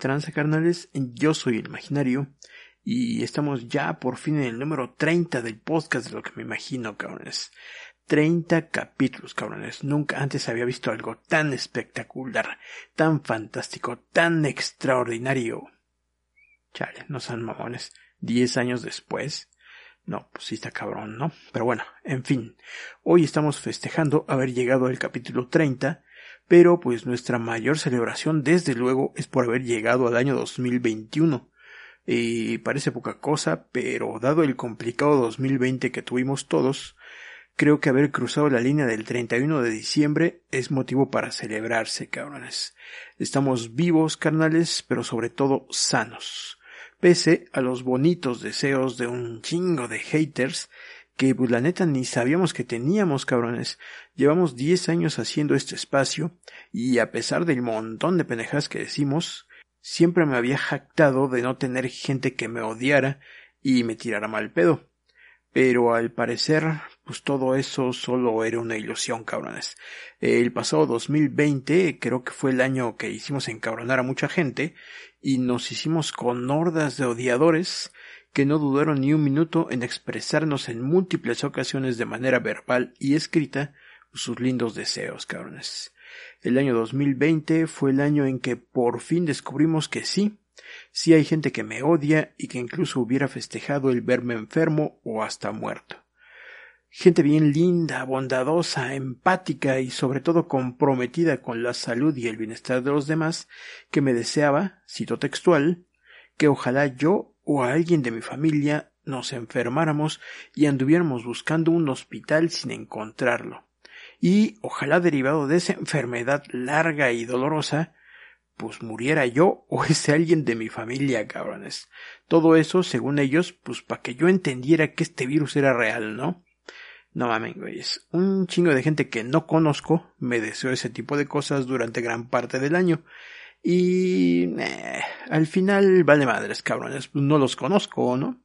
Tranza, carnales? Yo soy el imaginario y estamos ya por fin en el número 30 del podcast de lo que me imagino, cabrones. 30 capítulos, cabrones. Nunca antes había visto algo tan espectacular, tan fantástico, tan extraordinario. Chale, no son mamones. Diez años después. No, pues sí está cabrón, ¿no? Pero bueno, en fin. Hoy estamos festejando haber llegado al capítulo 30 pero pues nuestra mayor celebración desde luego es por haber llegado al año 2021. Y parece poca cosa, pero dado el complicado 2020 que tuvimos todos, creo que haber cruzado la línea del 31 de diciembre es motivo para celebrarse, cabrones. Estamos vivos, carnales, pero sobre todo sanos. Pese a los bonitos deseos de un chingo de haters que pues la neta ni sabíamos que teníamos, cabrones. Llevamos diez años haciendo este espacio y a pesar del montón de pendejadas que decimos, siempre me había jactado de no tener gente que me odiara y me tirara mal pedo. Pero al parecer, pues todo eso solo era una ilusión, cabrones. El pasado 2020 creo que fue el año que hicimos encabronar a mucha gente y nos hicimos con hordas de odiadores que no dudaron ni un minuto en expresarnos en múltiples ocasiones de manera verbal y escrita sus lindos deseos, cabrones. El año 2020 fue el año en que por fin descubrimos que sí, sí hay gente que me odia y que incluso hubiera festejado el verme enfermo o hasta muerto. Gente bien linda, bondadosa, empática y sobre todo comprometida con la salud y el bienestar de los demás, que me deseaba, cito textual, que ojalá yo o a alguien de mi familia nos enfermáramos y anduviéramos buscando un hospital sin encontrarlo. Y ojalá derivado de esa enfermedad larga y dolorosa, pues muriera yo o ese alguien de mi familia, cabrones. Todo eso, según ellos, pues para que yo entendiera que este virus era real, ¿no? No mames, güeyes. Un chingo de gente que no conozco me deseó ese tipo de cosas durante gran parte del año. Y eh, al final vale madres, cabrones, no los conozco, ¿no?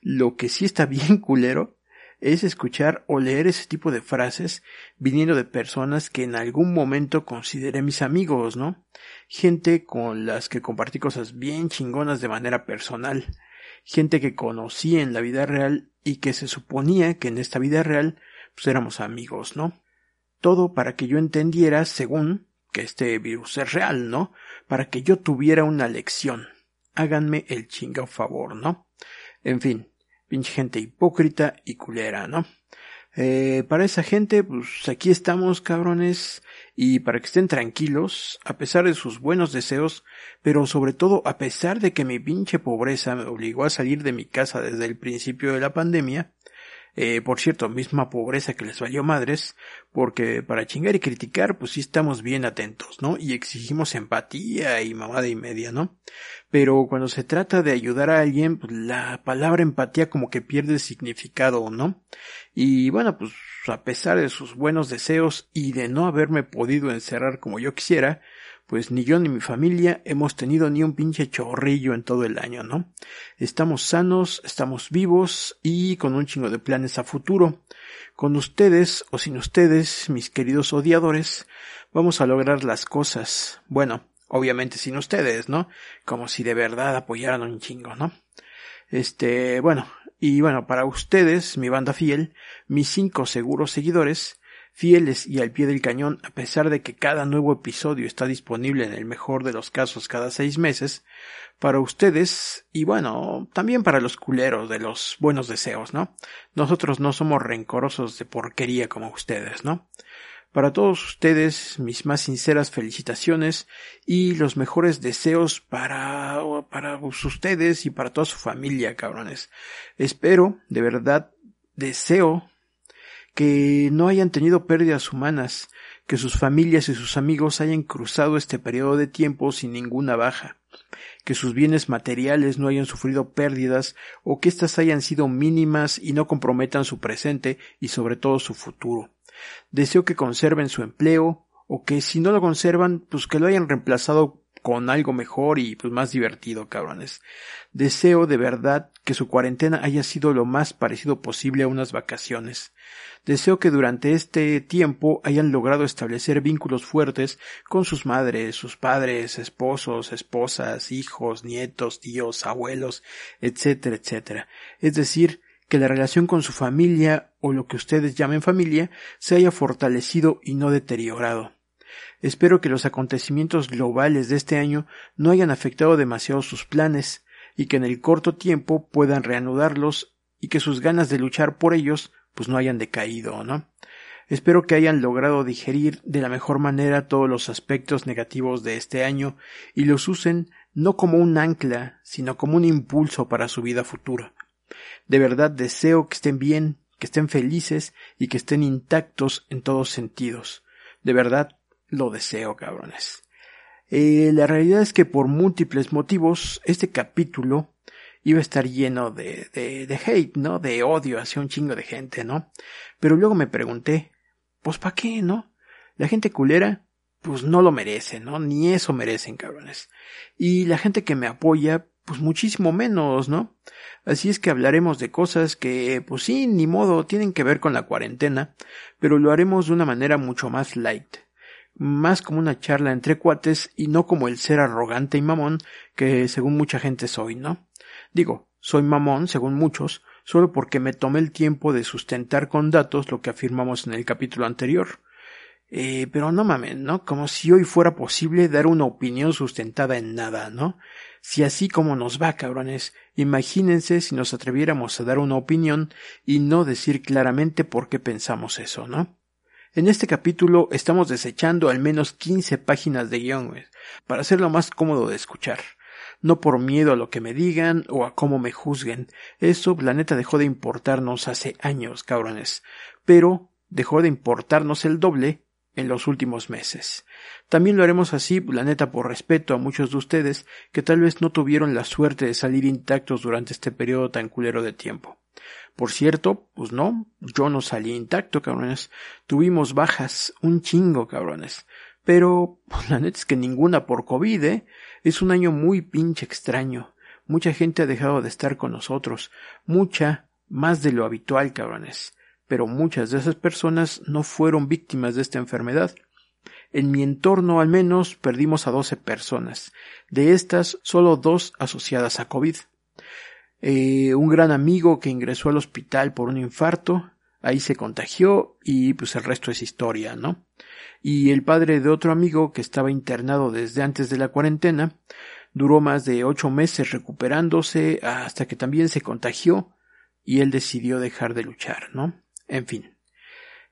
Lo que sí está bien culero es escuchar o leer ese tipo de frases viniendo de personas que en algún momento consideré mis amigos, ¿no? Gente con las que compartí cosas bien chingonas de manera personal, gente que conocí en la vida real y que se suponía que en esta vida real pues éramos amigos, ¿no? Todo para que yo entendiera, según, que este virus es real, ¿no? Para que yo tuviera una lección. Háganme el chingado favor, ¿no? En fin, pinche gente hipócrita y culera, ¿no? Eh, para esa gente, pues aquí estamos, cabrones, y para que estén tranquilos, a pesar de sus buenos deseos, pero sobre todo a pesar de que mi pinche pobreza me obligó a salir de mi casa desde el principio de la pandemia, eh, por cierto, misma pobreza que les valió madres, porque para chingar y criticar, pues sí estamos bien atentos, ¿no? Y exigimos empatía y mamada y media, ¿no? Pero cuando se trata de ayudar a alguien, pues la palabra empatía como que pierde significado, ¿no? Y bueno, pues a pesar de sus buenos deseos y de no haberme podido encerrar como yo quisiera, pues ni yo ni mi familia hemos tenido ni un pinche chorrillo en todo el año, ¿no? Estamos sanos, estamos vivos y con un chingo de planes a futuro. Con ustedes o sin ustedes, mis queridos odiadores, vamos a lograr las cosas. Bueno, obviamente sin ustedes, ¿no? Como si de verdad apoyaran un chingo, ¿no? Este, bueno, y bueno, para ustedes, mi banda fiel, mis cinco seguros seguidores, fieles y al pie del cañón a pesar de que cada nuevo episodio está disponible en el mejor de los casos cada seis meses, para ustedes y bueno, también para los culeros de los buenos deseos, ¿no? Nosotros no somos rencorosos de porquería como ustedes, ¿no? Para todos ustedes, mis más sinceras felicitaciones y los mejores deseos para, para ustedes y para toda su familia, cabrones. Espero, de verdad, deseo que no hayan tenido pérdidas humanas, que sus familias y sus amigos hayan cruzado este periodo de tiempo sin ninguna baja, que sus bienes materiales no hayan sufrido pérdidas o que éstas hayan sido mínimas y no comprometan su presente y sobre todo su futuro. Deseo que conserven su empleo o que si no lo conservan, pues que lo hayan reemplazado con algo mejor y pues más divertido, cabrones. Deseo de verdad que su cuarentena haya sido lo más parecido posible a unas vacaciones. Deseo que durante este tiempo hayan logrado establecer vínculos fuertes con sus madres, sus padres, esposos, esposas, hijos, nietos, tíos, abuelos, etcétera, etcétera. Es decir, que la relación con su familia o lo que ustedes llamen familia se haya fortalecido y no deteriorado. Espero que los acontecimientos globales de este año no hayan afectado demasiado sus planes y que en el corto tiempo puedan reanudarlos y que sus ganas de luchar por ellos pues no hayan decaído, ¿no? Espero que hayan logrado digerir de la mejor manera todos los aspectos negativos de este año y los usen no como un ancla, sino como un impulso para su vida futura. De verdad deseo que estén bien, que estén felices y que estén intactos en todos sentidos. De verdad lo deseo, cabrones. Eh, la realidad es que por múltiples motivos este capítulo iba a estar lleno de, de, de hate, ¿no? De odio hacia un chingo de gente, ¿no? Pero luego me pregunté, pues ¿para qué, no? La gente culera, pues no lo merece, ¿no? Ni eso merecen, cabrones. Y la gente que me apoya, pues muchísimo menos, ¿no? Así es que hablaremos de cosas que, pues sí, ni modo, tienen que ver con la cuarentena, pero lo haremos de una manera mucho más light, más como una charla entre cuates y no como el ser arrogante y mamón que según mucha gente soy, ¿no? Digo, soy mamón, según muchos, solo porque me tomé el tiempo de sustentar con datos lo que afirmamos en el capítulo anterior. Eh, pero no mamen, ¿no? Como si hoy fuera posible dar una opinión sustentada en nada, ¿no? Si así como nos va, cabrones, imagínense si nos atreviéramos a dar una opinión y no decir claramente por qué pensamos eso, ¿no? En este capítulo estamos desechando al menos 15 páginas de guion, para hacerlo más cómodo de escuchar. No por miedo a lo que me digan o a cómo me juzguen. Eso, la neta, dejó de importarnos hace años, cabrones. Pero dejó de importarnos el doble en los últimos meses. También lo haremos así, la neta, por respeto a muchos de ustedes que tal vez no tuvieron la suerte de salir intactos durante este periodo tan culero de tiempo. Por cierto, pues no, yo no salí intacto, cabrones. Tuvimos bajas, un chingo, cabrones. Pero, pues la neta es que ninguna por COVID, ¿eh? Es un año muy pinche extraño. Mucha gente ha dejado de estar con nosotros. Mucha, más de lo habitual, cabrones pero muchas de esas personas no fueron víctimas de esta enfermedad. En mi entorno al menos perdimos a doce personas, de estas solo dos asociadas a COVID. Eh, un gran amigo que ingresó al hospital por un infarto, ahí se contagió y pues el resto es historia, ¿no? Y el padre de otro amigo que estaba internado desde antes de la cuarentena, duró más de ocho meses recuperándose hasta que también se contagió y él decidió dejar de luchar, ¿no? En fin.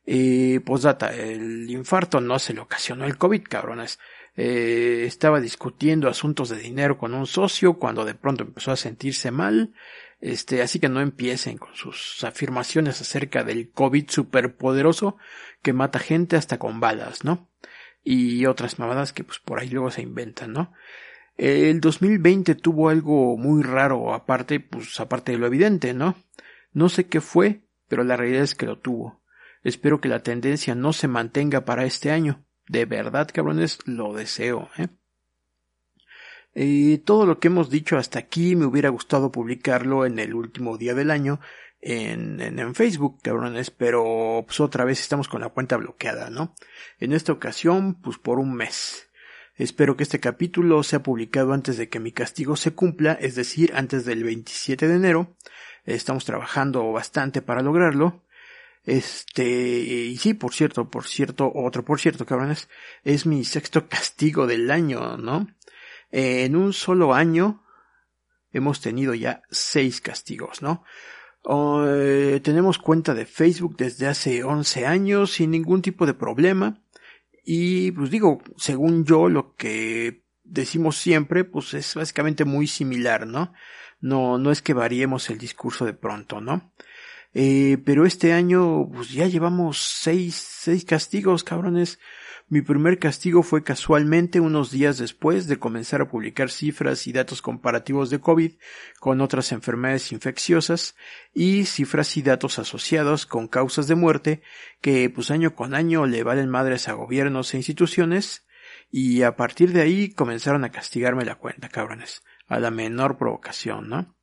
Y posdata, el infarto no se le ocasionó el COVID, cabrones. Eh, estaba discutiendo asuntos de dinero con un socio cuando de pronto empezó a sentirse mal. Este, así que no empiecen con sus afirmaciones acerca del COVID superpoderoso que mata gente hasta con balas, ¿no? Y otras mamadas que pues por ahí luego se inventan, ¿no? El 2020 tuvo algo muy raro aparte, pues aparte de lo evidente, ¿no? No sé qué fue, pero la realidad es que lo tuvo. Espero que la tendencia no se mantenga para este año. De verdad, cabrones, lo deseo, ¿eh? Y todo lo que hemos dicho hasta aquí me hubiera gustado publicarlo en el último día del año en, en, Facebook, cabrones, pero pues otra vez estamos con la cuenta bloqueada, ¿no? En esta ocasión, pues por un mes. Espero que este capítulo sea publicado antes de que mi castigo se cumpla, es decir, antes del 27 de enero, Estamos trabajando bastante para lograrlo. Este, y sí, por cierto, por cierto, otro por cierto, cabrones, es mi sexto castigo del año, ¿no? En un solo año hemos tenido ya seis castigos, ¿no? Eh, tenemos cuenta de Facebook desde hace 11 años sin ningún tipo de problema. Y pues digo, según yo, lo que decimos siempre, pues es básicamente muy similar, ¿no? no, no es que variemos el discurso de pronto, ¿no? Eh, pero este año, pues ya llevamos seis, seis castigos, cabrones. Mi primer castigo fue casualmente unos días después de comenzar a publicar cifras y datos comparativos de COVID con otras enfermedades infecciosas y cifras y datos asociados con causas de muerte que pues año con año le valen madres a gobiernos e instituciones Y a partir de ahí comenzaron a castigarme la cuenta, cabrones. A la menor provocación, ¿no?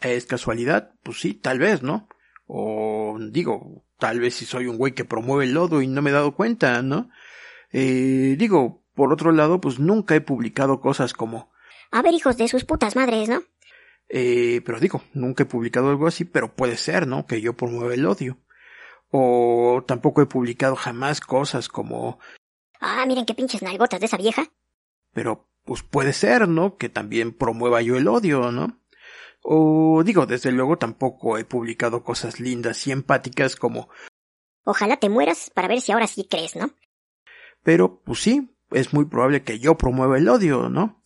¿Es casualidad? Pues sí, tal vez, ¿no? O digo, tal vez si soy un güey que promueve el lodo y no me he dado cuenta, ¿no? Eh, digo, por otro lado, pues nunca he publicado cosas como... A ver, hijos de sus putas madres, ¿no? Eh, pero digo, nunca he publicado algo así, pero puede ser, ¿no? Que yo promueva el odio. O tampoco he publicado jamás cosas como... Ah, miren qué pinches nalgotas de esa vieja. Pero, pues puede ser, ¿no? Que también promueva yo el odio, ¿no? O digo, desde luego tampoco he publicado cosas lindas y empáticas como Ojalá te mueras para ver si ahora sí crees, ¿no? Pero, pues sí, es muy probable que yo promueva el odio, ¿no?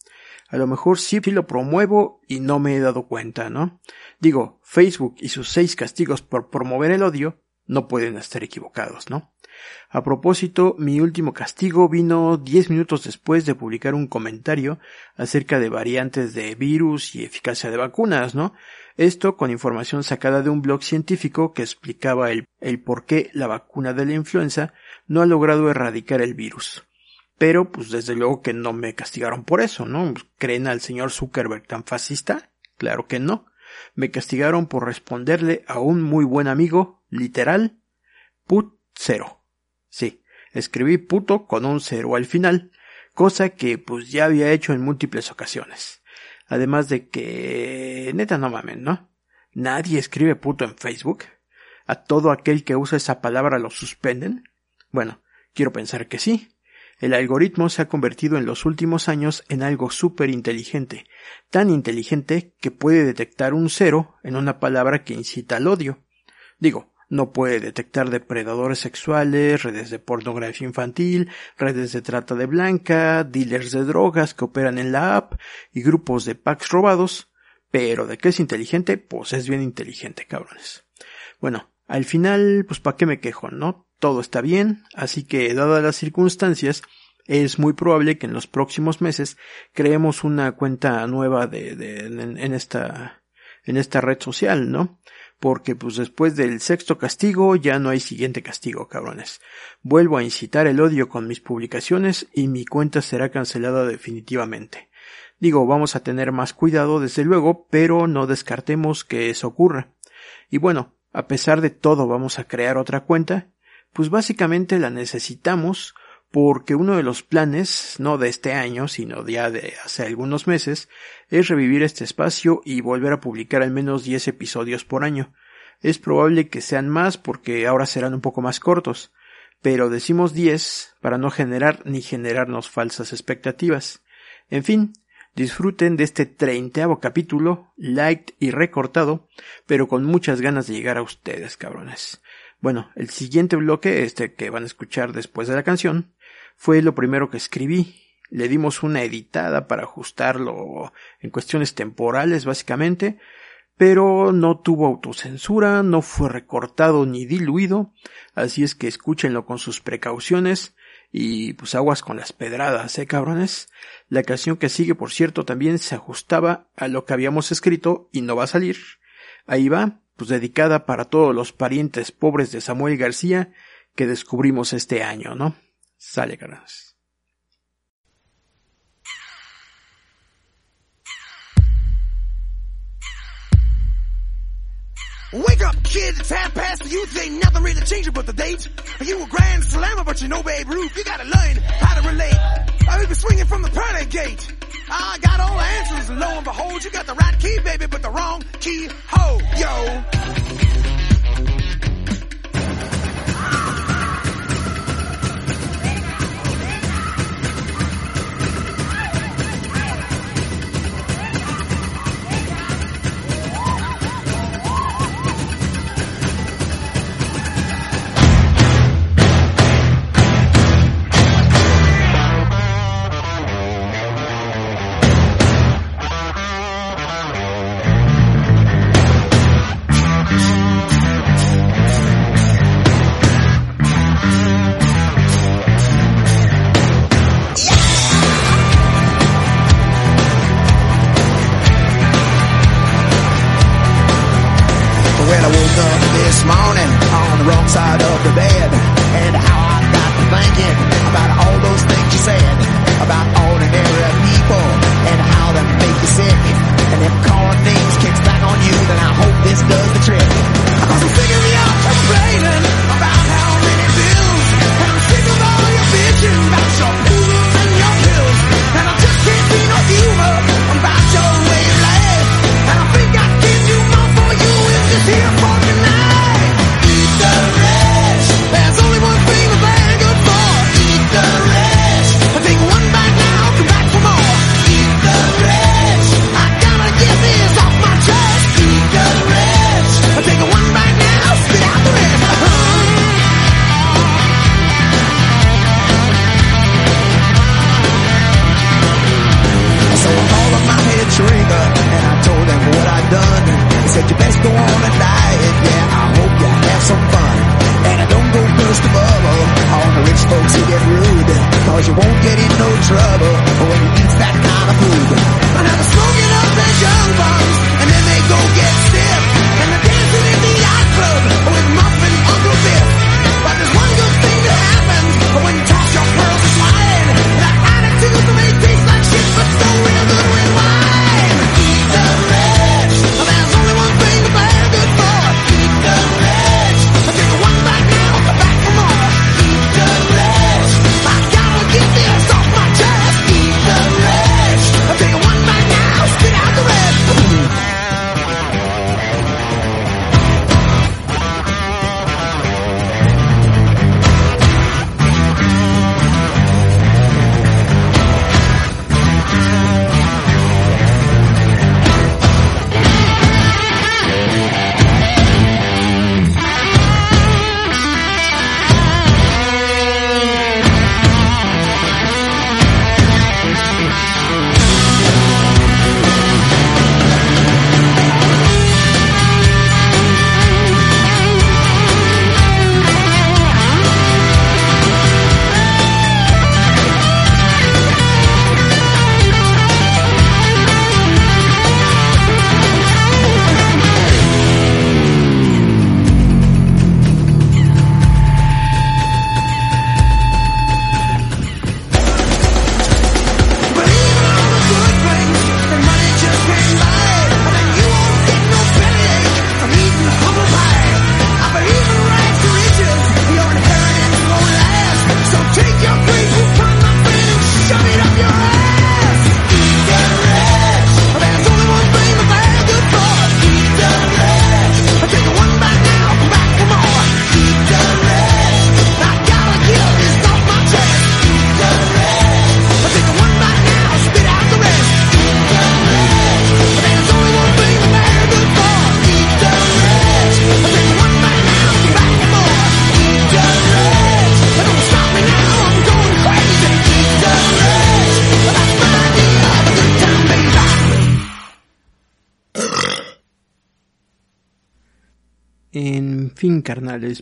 A lo mejor sí, sí lo promuevo y no me he dado cuenta, ¿no? Digo, Facebook y sus seis castigos por promover el odio no pueden estar equivocados, ¿no? A propósito, mi último castigo vino diez minutos después de publicar un comentario acerca de variantes de virus y eficacia de vacunas, ¿no? Esto con información sacada de un blog científico que explicaba el, el por qué la vacuna de la influenza no ha logrado erradicar el virus. Pero, pues desde luego que no me castigaron por eso, ¿no? ¿Creen al señor Zuckerberg tan fascista? Claro que no. Me castigaron por responderle a un muy buen amigo, literal, put cero. Sí, escribí puto con un cero al final, cosa que pues ya había hecho en múltiples ocasiones. Además de que, neta no mamen, ¿no? Nadie escribe puto en Facebook. A todo aquel que usa esa palabra lo suspenden. Bueno, quiero pensar que sí. El algoritmo se ha convertido en los últimos años en algo súper inteligente, tan inteligente que puede detectar un cero en una palabra que incita al odio. Digo, no puede detectar depredadores sexuales, redes de pornografía infantil, redes de trata de blanca, dealers de drogas que operan en la app y grupos de packs robados, pero de que es inteligente, pues es bien inteligente, cabrones. Bueno, al final, pues pa' qué me quejo, ¿no? Todo está bien, así que dadas las circunstancias, es muy probable que en los próximos meses creemos una cuenta nueva de, de en esta en esta red social, ¿no? Porque pues después del sexto castigo ya no hay siguiente castigo, cabrones. Vuelvo a incitar el odio con mis publicaciones y mi cuenta será cancelada definitivamente. Digo, vamos a tener más cuidado desde luego, pero no descartemos que eso ocurra. Y bueno, a pesar de todo vamos a crear otra cuenta, pues básicamente la necesitamos porque uno de los planes, no de este año, sino ya de hace algunos meses, es revivir este espacio y volver a publicar al menos 10 episodios por año. Es probable que sean más porque ahora serán un poco más cortos, pero decimos 10 para no generar ni generarnos falsas expectativas. En fin, disfruten de este treintaavo capítulo, light y recortado, pero con muchas ganas de llegar a ustedes, cabrones. Bueno, el siguiente bloque, este que van a escuchar después de la canción, fue lo primero que escribí. Le dimos una editada para ajustarlo en cuestiones temporales, básicamente, pero no tuvo autocensura, no fue recortado ni diluido, así es que escúchenlo con sus precauciones y pues aguas con las pedradas, eh cabrones. La canción que sigue, por cierto, también se ajustaba a lo que habíamos escrito y no va a salir. Ahí va, pues dedicada para todos los parientes pobres de Samuel García que descubrimos este año, ¿no? Sale, caras. Wake up, kid, it's half past the youth, ain't nothing really changing but the date. You a grand slammer, but you know Babe Ruth, you gotta learn how to relate. I be swinging from the pearly gate. I got all the answers, and lo and behold, you got the right key, baby, but the wrong key, ho, yo. Morning on the wrong side of the bed, and how I got to thinking about all those things you said. about ordinary people and how they make you sick. And if calling names kicks back on you, then I hope this does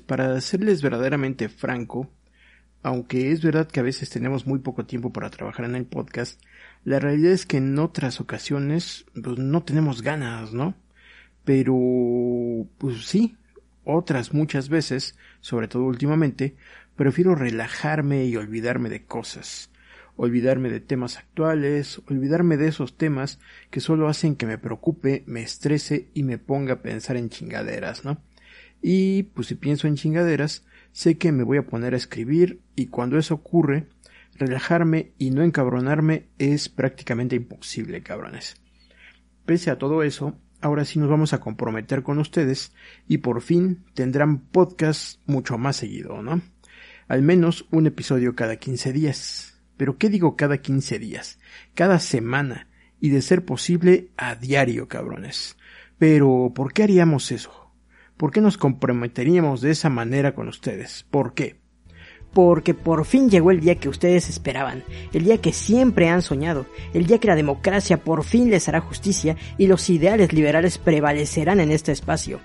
para serles verdaderamente franco, aunque es verdad que a veces tenemos muy poco tiempo para trabajar en el podcast, la realidad es que en otras ocasiones pues, no tenemos ganas, ¿no? Pero, pues sí, otras muchas veces, sobre todo últimamente, prefiero relajarme y olvidarme de cosas, olvidarme de temas actuales, olvidarme de esos temas que solo hacen que me preocupe, me estrese y me ponga a pensar en chingaderas, ¿no? Y pues si pienso en chingaderas, sé que me voy a poner a escribir y cuando eso ocurre, relajarme y no encabronarme es prácticamente imposible, cabrones. Pese a todo eso, ahora sí nos vamos a comprometer con ustedes y por fin tendrán podcast mucho más seguido, ¿no? Al menos un episodio cada 15 días. Pero ¿qué digo cada 15 días? Cada semana y de ser posible a diario, cabrones. Pero ¿por qué haríamos eso? ¿Por qué nos comprometeríamos de esa manera con ustedes? ¿Por qué? Porque por fin llegó el día que ustedes esperaban, el día que siempre han soñado, el día que la democracia por fin les hará justicia y los ideales liberales prevalecerán en este espacio.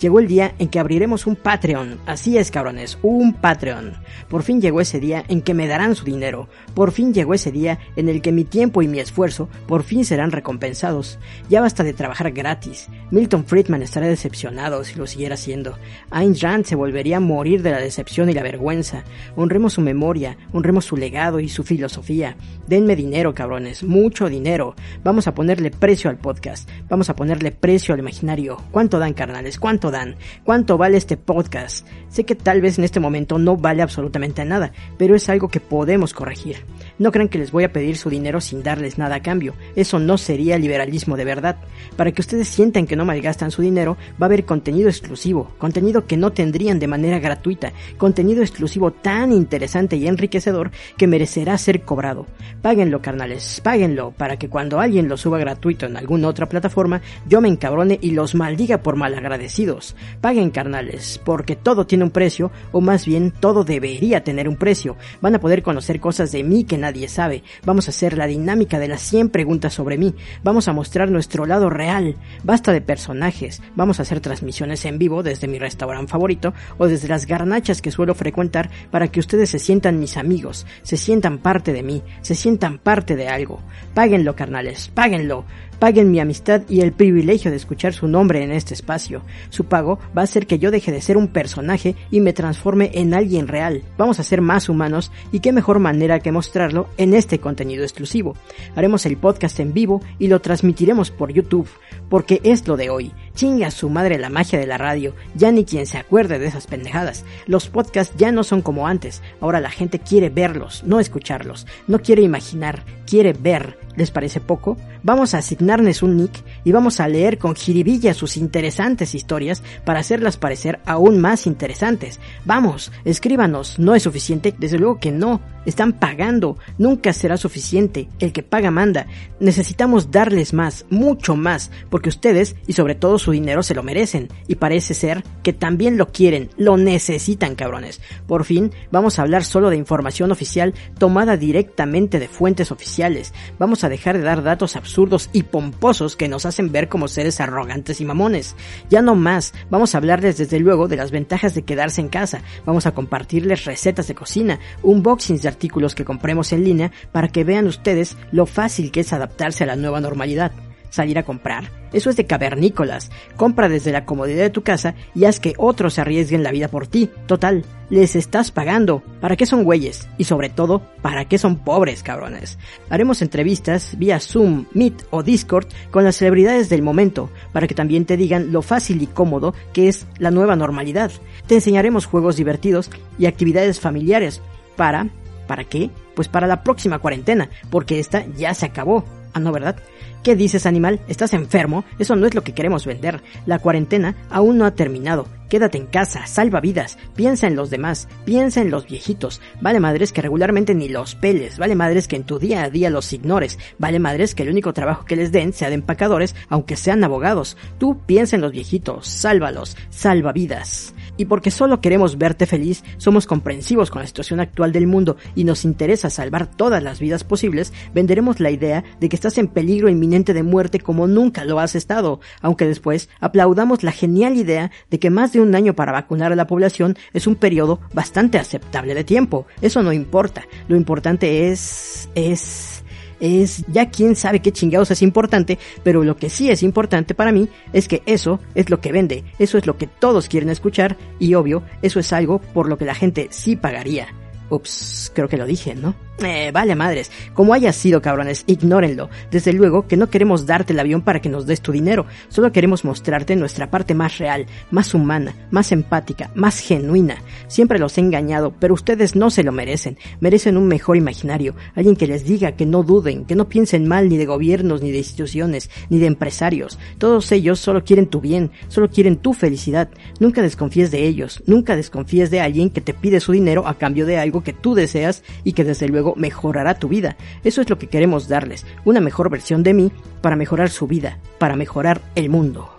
Llegó el día en que abriremos un Patreon. Así es, cabrones, un Patreon. Por fin llegó ese día en que me darán su dinero. Por fin llegó ese día en el que mi tiempo y mi esfuerzo por fin serán recompensados. Ya basta de trabajar gratis. Milton Friedman estaría decepcionado si lo siguiera haciendo. Ayn Rand se volvería a morir de la decepción y la vergüenza. Honremos su memoria, honremos su legado y su filosofía. Denme dinero, cabrones, mucho dinero. Vamos a ponerle precio al podcast. Vamos a ponerle precio al imaginario. ¿Cuánto dan, carnales? ¿Cuánto dan? ¿Cuánto vale este podcast? Sé que tal vez en este momento no vale absolutamente nada, pero es algo que podemos corregir. No crean que les voy a pedir su dinero sin darles nada a cambio. Eso no sería liberalismo de verdad. Para que ustedes sientan que no malgastan su dinero, va a haber contenido exclusivo, contenido que no tendrían de manera gratuita, contenido exclusivo tan interesante y enriquecedor que merecerá ser cobrado. Páguenlo, carnales, páguenlo, para que cuando alguien lo suba gratuito en alguna otra plataforma, yo me encabrone y los maldiga por malagradecidos. Paguen, carnales, porque todo tiene un precio, o más bien todo debería tener un precio. Van a poder conocer cosas de mí que nadie sabe. Vamos a hacer la dinámica de las 100 preguntas sobre mí. Vamos a mostrar nuestro lado real. Basta de personajes. Vamos a hacer transmisiones en vivo desde mi restaurante favorito o desde las garnachas que suelo frecuentar para que ustedes se sientan mis amigos, se sientan parte de mí, se sientan parte de algo. Páguenlo, carnales, páguenlo. Paguen mi amistad y el privilegio de escuchar su nombre en este espacio. Su pago va a hacer que yo deje de ser un personaje y me transforme en alguien real. Vamos a ser más humanos y qué mejor manera que mostrarlo en este contenido exclusivo. Haremos el podcast en vivo y lo transmitiremos por YouTube, porque es lo de hoy. Chinga su madre la magia de la radio, ya ni quien se acuerde de esas pendejadas. Los podcasts ya no son como antes, ahora la gente quiere verlos, no escucharlos, no quiere imaginar, quiere ver. ¿Les parece poco? Vamos a asignarles un nick y vamos a leer con jiribilla sus interesantes historias para hacerlas parecer aún más interesantes. Vamos, escríbanos, ¿no es suficiente? Desde luego que no. Están pagando, nunca será suficiente. El que paga manda. Necesitamos darles más, mucho más, porque ustedes y sobre todo su dinero se lo merecen. Y parece ser que también lo quieren, lo necesitan, cabrones. Por fin, vamos a hablar solo de información oficial tomada directamente de fuentes oficiales. Vamos a dejar de dar datos absurdos y pomposos que nos hacen ver como seres arrogantes y mamones. Ya no más, vamos a hablarles desde luego de las ventajas de quedarse en casa. Vamos a compartirles recetas de cocina, unboxings de artículos que compremos en línea para que vean ustedes lo fácil que es adaptarse a la nueva normalidad. Salir a comprar, eso es de cavernícolas. Compra desde la comodidad de tu casa y haz que otros se arriesguen la vida por ti. Total, les estás pagando. ¿Para qué son güeyes? Y sobre todo, ¿para qué son pobres, cabrones? Haremos entrevistas vía Zoom, Meet o Discord con las celebridades del momento, para que también te digan lo fácil y cómodo que es la nueva normalidad. Te enseñaremos juegos divertidos y actividades familiares para... ¿Para qué? Pues para la próxima cuarentena, porque esta ya se acabó. Ah, no, ¿verdad? ¿Qué dices, animal? ¿Estás enfermo? Eso no es lo que queremos vender. La cuarentena aún no ha terminado. Quédate en casa, salva vidas, piensa en los demás, piensa en los viejitos. Vale madres que regularmente ni los peles, vale madres que en tu día a día los ignores, vale madres que el único trabajo que les den sea de empacadores, aunque sean abogados. Tú piensa en los viejitos, sálvalos, salva vidas. Y porque solo queremos verte feliz, somos comprensivos con la situación actual del mundo y nos interesa salvar todas las vidas posibles, venderemos la idea de que estás en peligro inminente de muerte como nunca lo has estado, aunque después aplaudamos la genial idea de que más de un año para vacunar a la población es un periodo bastante aceptable de tiempo. Eso no importa. Lo importante es... es es ya quién sabe qué chingados es importante, pero lo que sí es importante para mí es que eso es lo que vende, eso es lo que todos quieren escuchar y obvio, eso es algo por lo que la gente sí pagaría. Ups, creo que lo dije, ¿no? Eh, vale madres, como haya sido cabrones, ignórenlo. Desde luego que no queremos darte el avión para que nos des tu dinero, solo queremos mostrarte nuestra parte más real, más humana, más empática, más genuina. Siempre los he engañado, pero ustedes no se lo merecen, merecen un mejor imaginario, alguien que les diga que no duden, que no piensen mal ni de gobiernos, ni de instituciones, ni de empresarios. Todos ellos solo quieren tu bien, solo quieren tu felicidad. Nunca desconfíes de ellos, nunca desconfíes de alguien que te pide su dinero a cambio de algo que tú deseas y que desde luego mejorará tu vida. Eso es lo que queremos darles, una mejor versión de mí para mejorar su vida, para mejorar el mundo.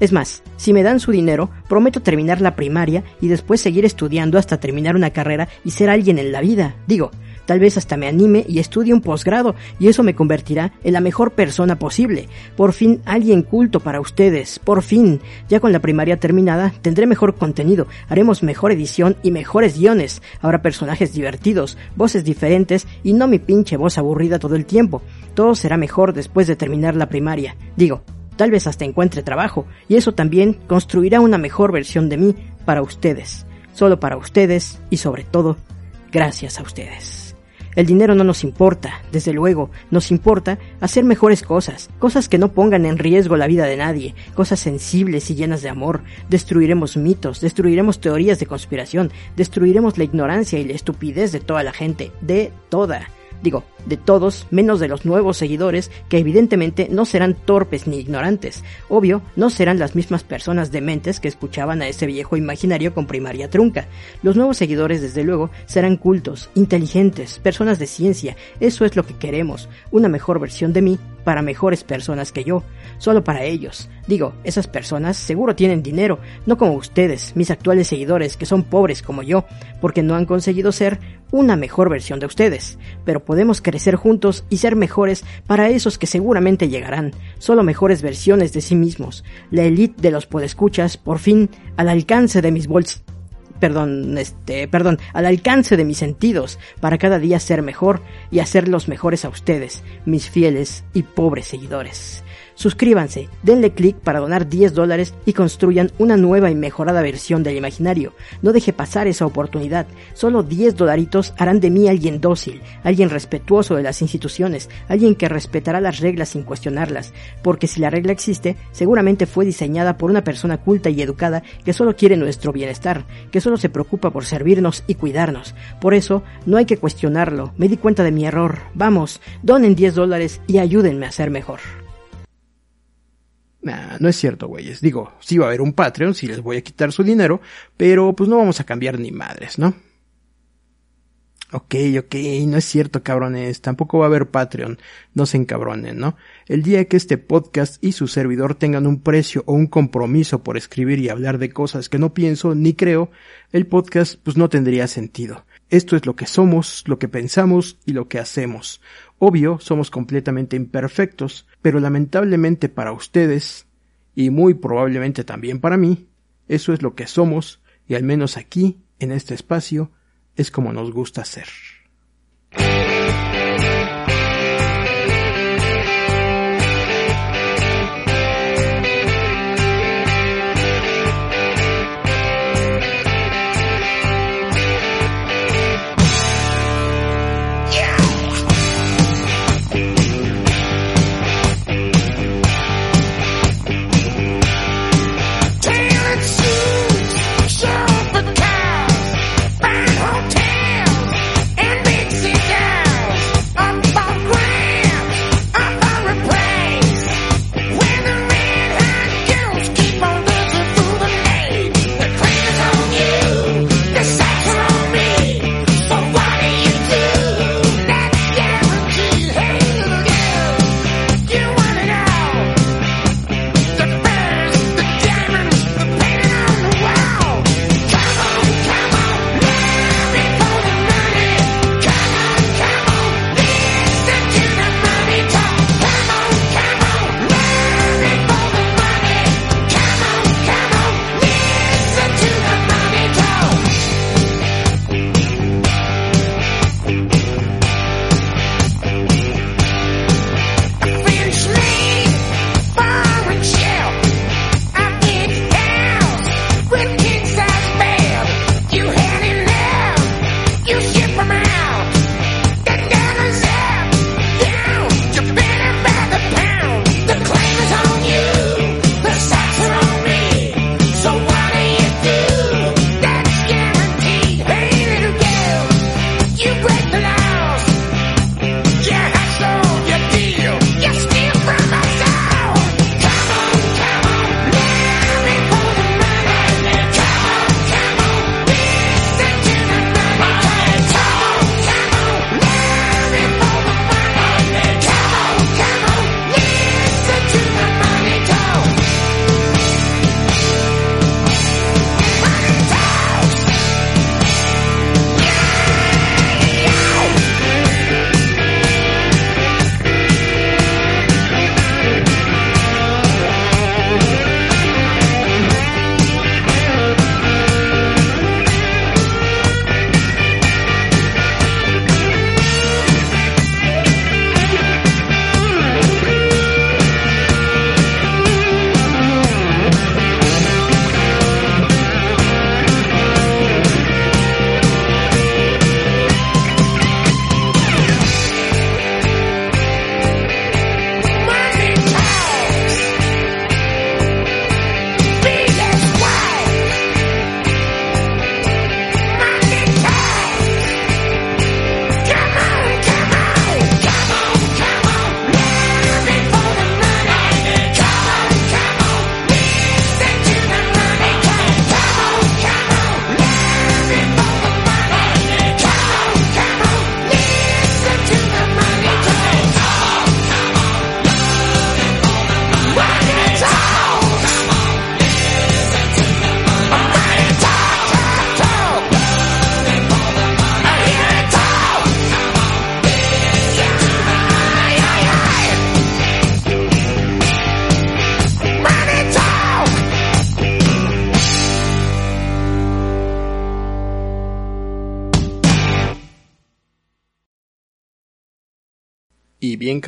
Es más, si me dan su dinero, prometo terminar la primaria y después seguir estudiando hasta terminar una carrera y ser alguien en la vida. Digo, Tal vez hasta me anime y estudie un posgrado y eso me convertirá en la mejor persona posible. Por fin alguien culto para ustedes. Por fin. Ya con la primaria terminada tendré mejor contenido, haremos mejor edición y mejores guiones. Habrá personajes divertidos, voces diferentes y no mi pinche voz aburrida todo el tiempo. Todo será mejor después de terminar la primaria. Digo, tal vez hasta encuentre trabajo y eso también construirá una mejor versión de mí para ustedes. Solo para ustedes y sobre todo, gracias a ustedes. El dinero no nos importa, desde luego, nos importa hacer mejores cosas, cosas que no pongan en riesgo la vida de nadie, cosas sensibles y llenas de amor. Destruiremos mitos, destruiremos teorías de conspiración, destruiremos la ignorancia y la estupidez de toda la gente, de toda. Digo, de todos, menos de los nuevos seguidores, que evidentemente no serán torpes ni ignorantes. Obvio, no serán las mismas personas dementes que escuchaban a ese viejo imaginario con primaria trunca. Los nuevos seguidores, desde luego, serán cultos, inteligentes, personas de ciencia. Eso es lo que queremos. Una mejor versión de mí para mejores personas que yo. Solo para ellos. Digo, esas personas seguro tienen dinero, no como ustedes, mis actuales seguidores, que son pobres como yo, porque no han conseguido ser una mejor versión de ustedes. Pero podemos crecer juntos y ser mejores para esos que seguramente llegarán, solo mejores versiones de sí mismos. La élite de los podescuchas, por fin, al alcance de mis bols perdón, este, perdón, al alcance de mis sentidos, para cada día ser mejor y hacerlos mejores a ustedes, mis fieles y pobres seguidores. Suscríbanse, denle clic para donar 10 dólares y construyan una nueva y mejorada versión del imaginario. No deje pasar esa oportunidad. Solo 10 dolaritos harán de mí alguien dócil, alguien respetuoso de las instituciones, alguien que respetará las reglas sin cuestionarlas. Porque si la regla existe, seguramente fue diseñada por una persona culta y educada que solo quiere nuestro bienestar, que solo se preocupa por servirnos y cuidarnos. Por eso, no hay que cuestionarlo. Me di cuenta de mi error. Vamos, donen 10 dólares y ayúdenme a ser mejor. Nah, no es cierto, güeyes. Digo, sí va a haber un Patreon, sí les voy a quitar su dinero, pero pues no vamos a cambiar ni madres, ¿no? Ok, ok, no es cierto, cabrones. Tampoco va a haber Patreon. No se encabronen, ¿no? El día que este podcast y su servidor tengan un precio o un compromiso por escribir y hablar de cosas que no pienso ni creo, el podcast pues no tendría sentido. Esto es lo que somos, lo que pensamos y lo que hacemos. Obvio, somos completamente imperfectos, pero lamentablemente para ustedes, y muy probablemente también para mí, eso es lo que somos, y al menos aquí, en este espacio, es como nos gusta ser.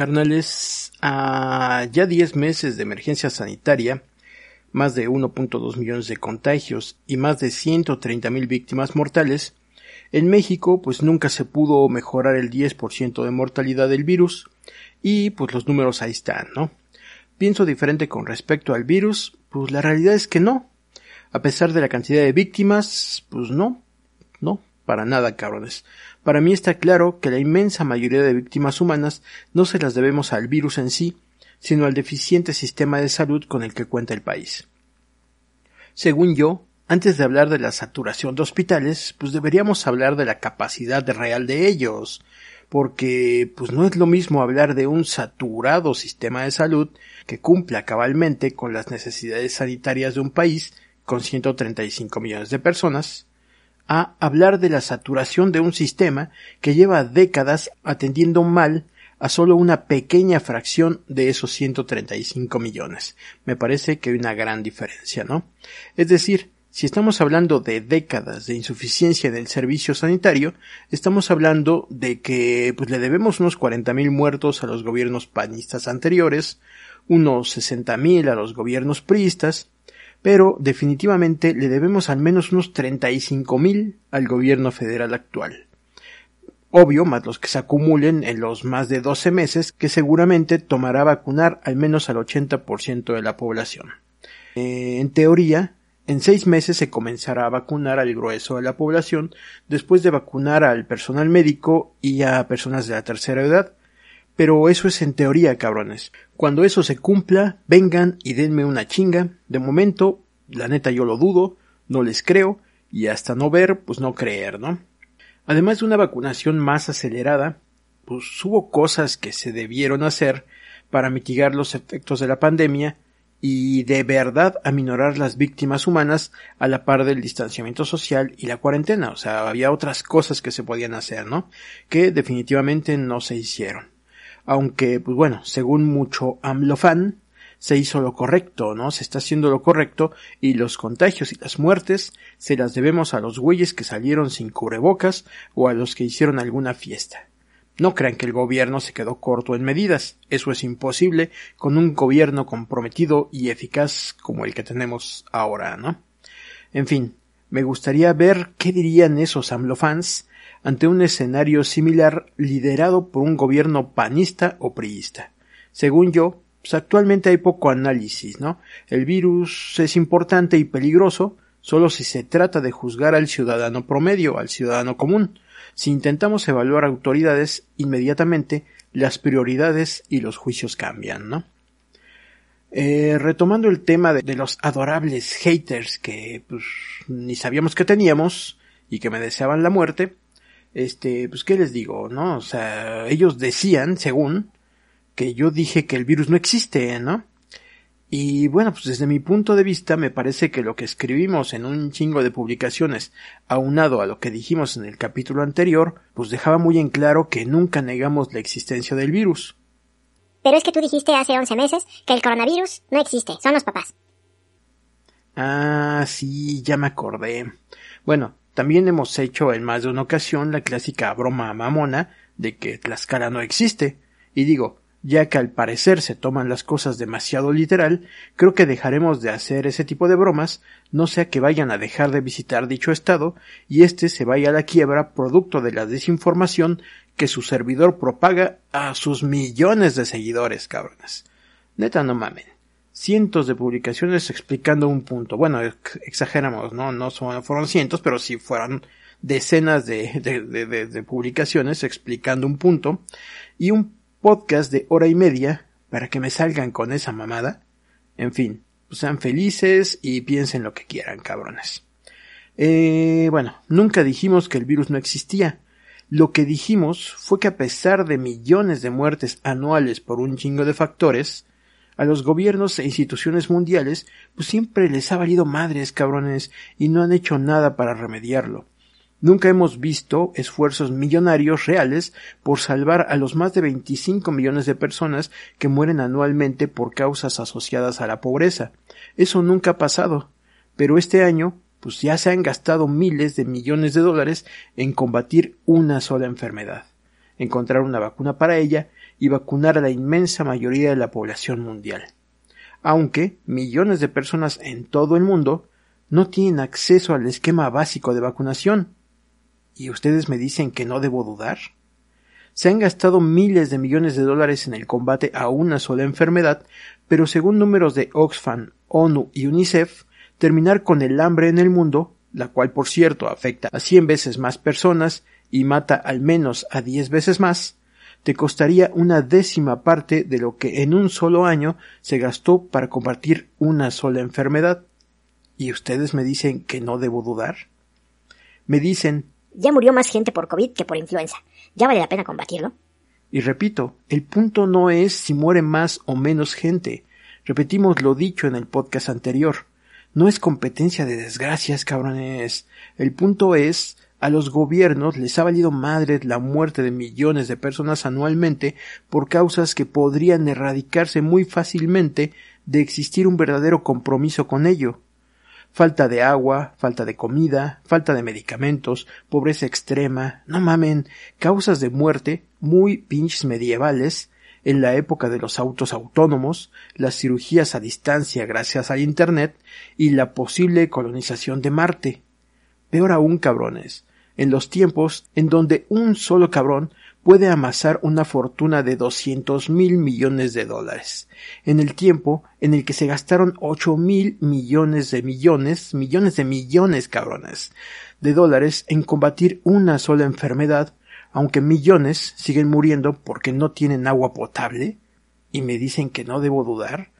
Carnales, a ya 10 meses de emergencia sanitaria, más de 1.2 millones de contagios y más de 130 mil víctimas mortales, en México pues nunca se pudo mejorar el 10% de mortalidad del virus y pues los números ahí están, ¿no? Pienso diferente con respecto al virus, pues la realidad es que no. A pesar de la cantidad de víctimas, pues no, no, para nada cabrones. Para mí está claro que la inmensa mayoría de víctimas humanas no se las debemos al virus en sí, sino al deficiente sistema de salud con el que cuenta el país. Según yo, antes de hablar de la saturación de hospitales, pues deberíamos hablar de la capacidad real de ellos, porque pues no es lo mismo hablar de un saturado sistema de salud que cumpla cabalmente con las necesidades sanitarias de un país con 135 millones de personas, a hablar de la saturación de un sistema que lleva décadas atendiendo mal a solo una pequeña fracción de esos 135 millones. Me parece que hay una gran diferencia, ¿no? Es decir, si estamos hablando de décadas de insuficiencia del servicio sanitario, estamos hablando de que pues, le debemos unos 40.000 muertos a los gobiernos panistas anteriores, unos 60.000 a los gobiernos priistas, pero definitivamente le debemos al menos unos 35 mil al gobierno federal actual. Obvio, más los que se acumulen en los más de 12 meses que seguramente tomará vacunar al menos al 80% de la población. Eh, en teoría, en seis meses se comenzará a vacunar al grueso de la población después de vacunar al personal médico y a personas de la tercera edad. Pero eso es en teoría, cabrones. Cuando eso se cumpla, vengan y denme una chinga. De momento, la neta yo lo dudo, no les creo, y hasta no ver, pues no creer, ¿no? Además de una vacunación más acelerada, pues hubo cosas que se debieron hacer para mitigar los efectos de la pandemia y de verdad aminorar las víctimas humanas a la par del distanciamiento social y la cuarentena. O sea, había otras cosas que se podían hacer, ¿no? Que definitivamente no se hicieron aunque, pues bueno, según mucho AMLOFAN, se hizo lo correcto, ¿no? Se está haciendo lo correcto y los contagios y las muertes se las debemos a los güeyes que salieron sin cubrebocas o a los que hicieron alguna fiesta. No crean que el gobierno se quedó corto en medidas, eso es imposible con un gobierno comprometido y eficaz como el que tenemos ahora, ¿no? En fin, me gustaría ver qué dirían esos AMLOFans ante un escenario similar liderado por un gobierno panista o priista. Según yo, pues actualmente hay poco análisis, ¿no? El virus es importante y peligroso solo si se trata de juzgar al ciudadano promedio, al ciudadano común. Si intentamos evaluar autoridades, inmediatamente las prioridades y los juicios cambian, ¿no? Eh, retomando el tema de, de, los adorables haters que pues, ni sabíamos que teníamos y que me deseaban la muerte, este, pues qué les digo, ¿no? O sea, ellos decían, según, que yo dije que el virus no existe, ¿no? Y bueno, pues desde mi punto de vista me parece que lo que escribimos en un chingo de publicaciones, aunado a lo que dijimos en el capítulo anterior, pues dejaba muy en claro que nunca negamos la existencia del virus. Pero es que tú dijiste hace 11 meses que el coronavirus no existe, son los papás. Ah, sí, ya me acordé. Bueno, también hemos hecho en más de una ocasión la clásica broma mamona de que Tlaxcala no existe. Y digo, ya que al parecer se toman las cosas demasiado literal, creo que dejaremos de hacer ese tipo de bromas, no sea que vayan a dejar de visitar dicho estado y éste se vaya a la quiebra producto de la desinformación que su servidor propaga a sus millones de seguidores, cabrones. Neta no mamen cientos de publicaciones explicando un punto. Bueno, exageramos, ¿no? No fueron cientos, pero sí fueron decenas de, de, de, publicaciones explicando un punto y un podcast de hora y media para que me salgan con esa mamada. En fin, pues sean felices y piensen lo que quieran, cabrones. Eh, bueno, nunca dijimos que el virus no existía. Lo que dijimos fue que a pesar de millones de muertes anuales por un chingo de factores, a los gobiernos e instituciones mundiales, pues siempre les ha valido madres, cabrones, y no han hecho nada para remediarlo. Nunca hemos visto esfuerzos millonarios reales por salvar a los más de 25 millones de personas que mueren anualmente por causas asociadas a la pobreza. Eso nunca ha pasado. Pero este año, pues ya se han gastado miles de millones de dólares en combatir una sola enfermedad, encontrar una vacuna para ella y vacunar a la inmensa mayoría de la población mundial. Aunque millones de personas en todo el mundo no tienen acceso al esquema básico de vacunación. ¿Y ustedes me dicen que no debo dudar? Se han gastado miles de millones de dólares en el combate a una sola enfermedad, pero según números de Oxfam, ONU y UNICEF, terminar con el hambre en el mundo, la cual por cierto afecta a 100 veces más personas y mata al menos a 10 veces más, te costaría una décima parte de lo que en un solo año se gastó para combatir una sola enfermedad. ¿Y ustedes me dicen que no debo dudar? Me dicen Ya murió más gente por COVID que por influenza. ¿Ya vale la pena combatirlo? Y repito, el punto no es si muere más o menos gente. Repetimos lo dicho en el podcast anterior. No es competencia de desgracias, cabrones. El punto es, a los gobiernos les ha valido madre la muerte de millones de personas anualmente por causas que podrían erradicarse muy fácilmente de existir un verdadero compromiso con ello falta de agua, falta de comida, falta de medicamentos, pobreza extrema, no mamen, causas de muerte muy pinches medievales, en la época de los autos autónomos, las cirugías a distancia gracias al Internet y la posible colonización de Marte. Peor aún, cabrones, en los tiempos en donde un solo cabrón puede amasar una fortuna de doscientos mil millones de dólares, en el tiempo en el que se gastaron ocho mil millones de millones, millones de millones cabrones, de dólares en combatir una sola enfermedad, aunque millones siguen muriendo porque no tienen agua potable, y me dicen que no debo dudar.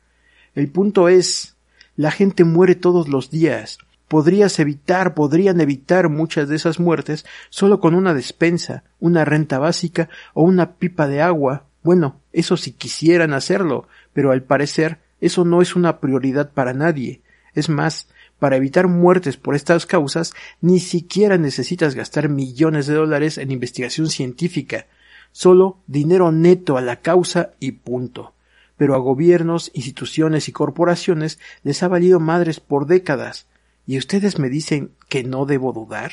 El punto es, la gente muere todos los días, podrías evitar, podrían evitar muchas de esas muertes solo con una despensa, una renta básica o una pipa de agua. Bueno, eso si quisieran hacerlo, pero al parecer eso no es una prioridad para nadie. Es más, para evitar muertes por estas causas, ni siquiera necesitas gastar millones de dólares en investigación científica, solo dinero neto a la causa y punto. Pero a gobiernos, instituciones y corporaciones les ha valido madres por décadas, y ustedes me dicen que no debo dudar.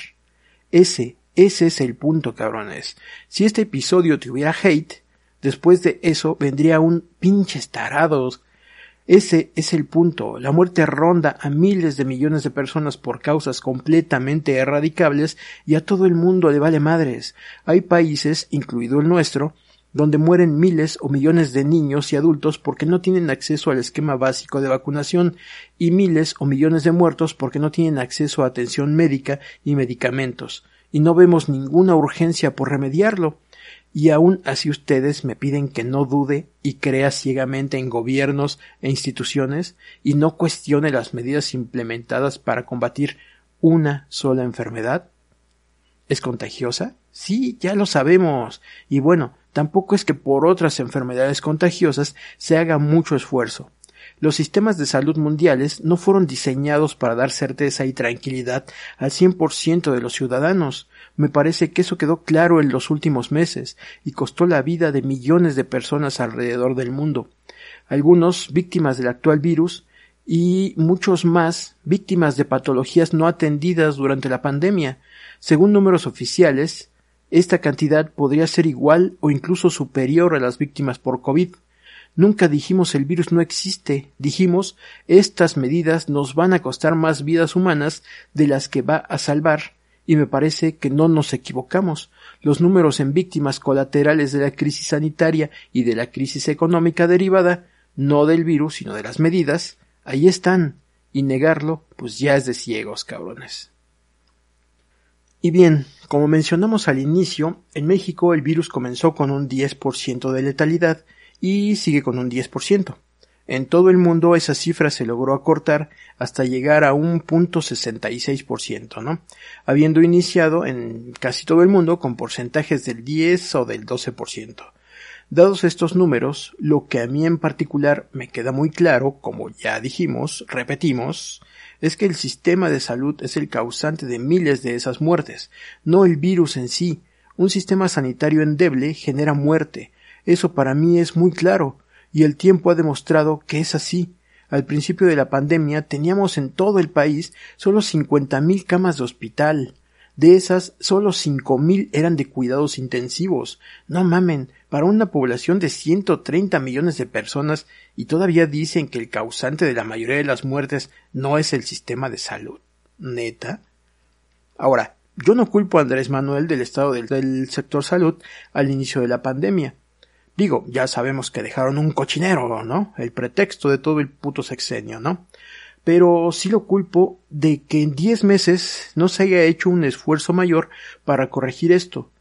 Ese, ese es el punto, cabrones. Si este episodio tuviera hate, después de eso vendría un pinches tarados. Ese es el punto. La muerte ronda a miles de millones de personas por causas completamente erradicables y a todo el mundo le vale madres. Hay países, incluido el nuestro, donde mueren miles o millones de niños y adultos porque no tienen acceso al esquema básico de vacunación y miles o millones de muertos porque no tienen acceso a atención médica y medicamentos, y no vemos ninguna urgencia por remediarlo. Y aún así ustedes me piden que no dude y crea ciegamente en gobiernos e instituciones y no cuestione las medidas implementadas para combatir una sola enfermedad. ¿Es contagiosa? Sí, ya lo sabemos. Y bueno, tampoco es que por otras enfermedades contagiosas se haga mucho esfuerzo. Los sistemas de salud mundiales no fueron diseñados para dar certeza y tranquilidad al 100% de los ciudadanos. Me parece que eso quedó claro en los últimos meses y costó la vida de millones de personas alrededor del mundo. Algunos víctimas del actual virus y muchos más víctimas de patologías no atendidas durante la pandemia. Según números oficiales, esta cantidad podría ser igual o incluso superior a las víctimas por COVID. Nunca dijimos el virus no existe, dijimos estas medidas nos van a costar más vidas humanas de las que va a salvar, y me parece que no nos equivocamos. Los números en víctimas colaterales de la crisis sanitaria y de la crisis económica derivada, no del virus, sino de las medidas, ahí están, y negarlo, pues ya es de ciegos, cabrones. Y bien, como mencionamos al inicio, en México el virus comenzó con un 10% de letalidad y sigue con un 10%. En todo el mundo esa cifra se logró acortar hasta llegar a un punto 66%, ¿no? Habiendo iniciado en casi todo el mundo con porcentajes del 10 o del 12%. Dados estos números, lo que a mí en particular me queda muy claro, como ya dijimos, repetimos, es que el sistema de salud es el causante de miles de esas muertes, no el virus en sí. Un sistema sanitario endeble genera muerte. Eso para mí es muy claro, y el tiempo ha demostrado que es así. Al principio de la pandemia teníamos en todo el país solo cincuenta mil camas de hospital. De esas, solo cinco mil eran de cuidados intensivos. No mamen, para una población de 130 millones de personas y todavía dicen que el causante de la mayoría de las muertes no es el sistema de salud. ¿Neta? Ahora, yo no culpo a Andrés Manuel del estado del, del sector salud al inicio de la pandemia. Digo, ya sabemos que dejaron un cochinero, ¿no? El pretexto de todo el puto sexenio, ¿no? Pero sí lo culpo de que en diez meses no se haya hecho un esfuerzo mayor para corregir esto,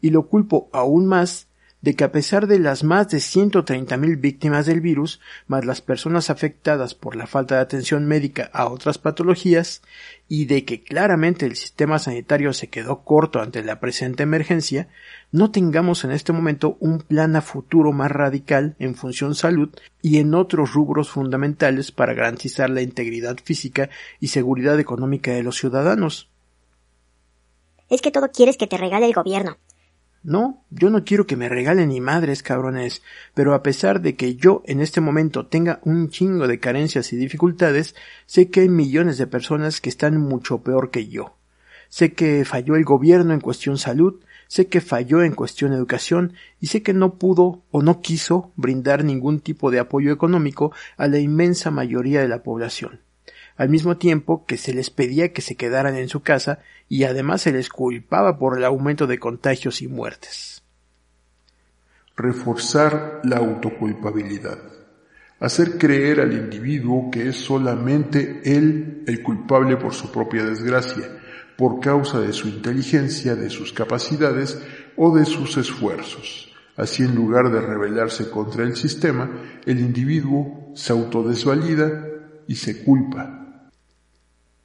y lo culpo aún más de que a pesar de las más de 130.000 víctimas del virus, más las personas afectadas por la falta de atención médica a otras patologías, y de que claramente el sistema sanitario se quedó corto ante la presente emergencia, no tengamos en este momento un plan a futuro más radical en función salud y en otros rubros fundamentales para garantizar la integridad física y seguridad económica de los ciudadanos. Es que todo quieres que te regale el gobierno. No, yo no quiero que me regalen ni madres, cabrones, pero a pesar de que yo en este momento tenga un chingo de carencias y dificultades, sé que hay millones de personas que están mucho peor que yo. Sé que falló el gobierno en cuestión salud, sé que falló en cuestión educación y sé que no pudo o no quiso brindar ningún tipo de apoyo económico a la inmensa mayoría de la población al mismo tiempo que se les pedía que se quedaran en su casa y además se les culpaba por el aumento de contagios y muertes. Reforzar la autoculpabilidad. Hacer creer al individuo que es solamente él el culpable por su propia desgracia, por causa de su inteligencia, de sus capacidades o de sus esfuerzos. Así en lugar de rebelarse contra el sistema, el individuo se autodesvalida y se culpa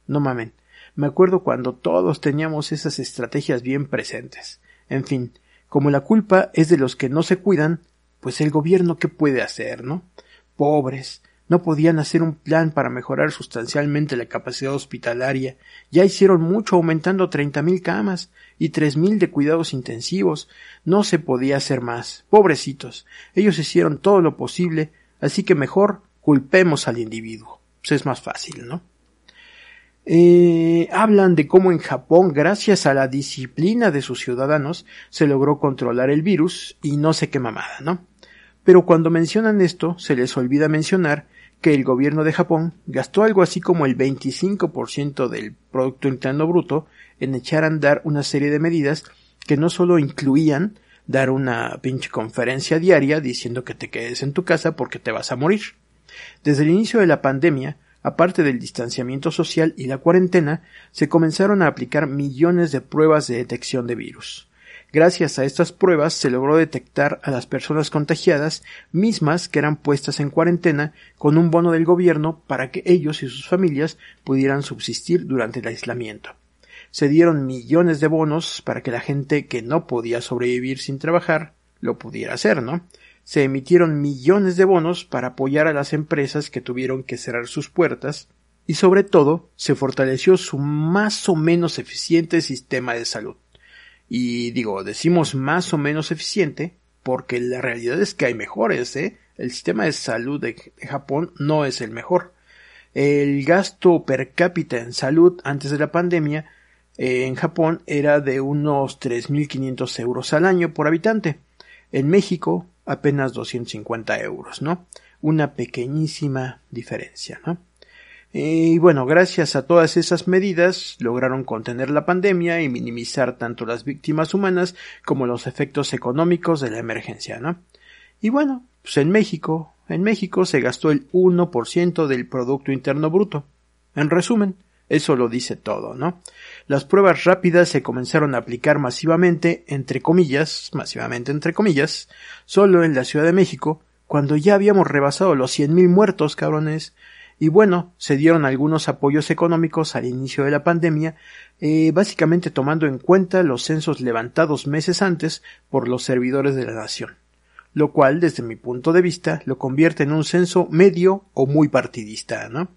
no mamen. Me acuerdo cuando todos teníamos esas estrategias bien presentes. En fin, como la culpa es de los que no se cuidan, pues el gobierno qué puede hacer, ¿no? Pobres, no podían hacer un plan para mejorar sustancialmente la capacidad hospitalaria. Ya hicieron mucho aumentando treinta mil camas y tres mil de cuidados intensivos. No se podía hacer más. Pobrecitos. Ellos hicieron todo lo posible, así que mejor culpemos al individuo. Pues es más fácil, ¿no? Eh, hablan de cómo en Japón, gracias a la disciplina de sus ciudadanos, se logró controlar el virus y no sé qué mamada, ¿no? Pero cuando mencionan esto, se les olvida mencionar que el gobierno de Japón gastó algo así como el 25% del Producto Interno Bruto en echar a andar una serie de medidas que no solo incluían dar una pinche conferencia diaria diciendo que te quedes en tu casa porque te vas a morir. Desde el inicio de la pandemia, Aparte del distanciamiento social y la cuarentena, se comenzaron a aplicar millones de pruebas de detección de virus. Gracias a estas pruebas se logró detectar a las personas contagiadas mismas que eran puestas en cuarentena con un bono del gobierno para que ellos y sus familias pudieran subsistir durante el aislamiento. Se dieron millones de bonos para que la gente que no podía sobrevivir sin trabajar lo pudiera hacer, ¿no? Se emitieron millones de bonos para apoyar a las empresas que tuvieron que cerrar sus puertas y sobre todo se fortaleció su más o menos eficiente sistema de salud. Y digo, decimos más o menos eficiente porque la realidad es que hay mejores, ¿eh? El sistema de salud de, Japón no es el mejor. El gasto per cápita en salud antes de la pandemia eh, en Japón era de unos 3.500 euros al año por habitante. En México apenas 250 euros, ¿no? Una pequeñísima diferencia, ¿no? Y bueno, gracias a todas esas medidas lograron contener la pandemia y minimizar tanto las víctimas humanas como los efectos económicos de la emergencia, ¿no? Y bueno, pues en México, en México se gastó el 1% del Producto Interno Bruto. En resumen, eso lo dice todo, ¿no? Las pruebas rápidas se comenzaron a aplicar masivamente, entre comillas, masivamente entre comillas, solo en la Ciudad de México, cuando ya habíamos rebasado los cien mil muertos, cabrones. Y bueno, se dieron algunos apoyos económicos al inicio de la pandemia, eh, básicamente tomando en cuenta los censos levantados meses antes por los servidores de la nación, lo cual, desde mi punto de vista, lo convierte en un censo medio o muy partidista, ¿no?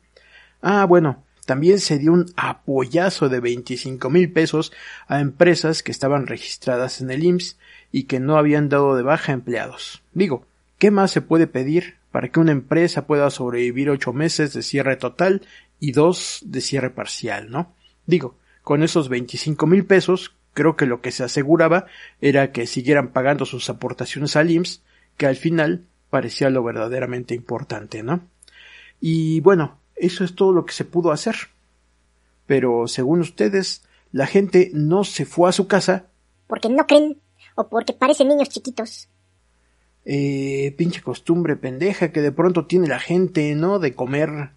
Ah, bueno, también se dio un apoyazo de 25 mil pesos a empresas que estaban registradas en el IMSS y que no habían dado de baja empleados. Digo, ¿qué más se puede pedir para que una empresa pueda sobrevivir ocho meses de cierre total y dos de cierre parcial, no? Digo, Con esos 25 mil pesos, creo que lo que se aseguraba era que siguieran pagando sus aportaciones al IMSS, que al final parecía lo verdaderamente importante, ¿no? Y bueno, eso es todo lo que se pudo hacer. Pero según ustedes, la gente no se fue a su casa. Porque no creen o porque parecen niños chiquitos. Eh, pinche costumbre pendeja que de pronto tiene la gente, ¿no? De comer.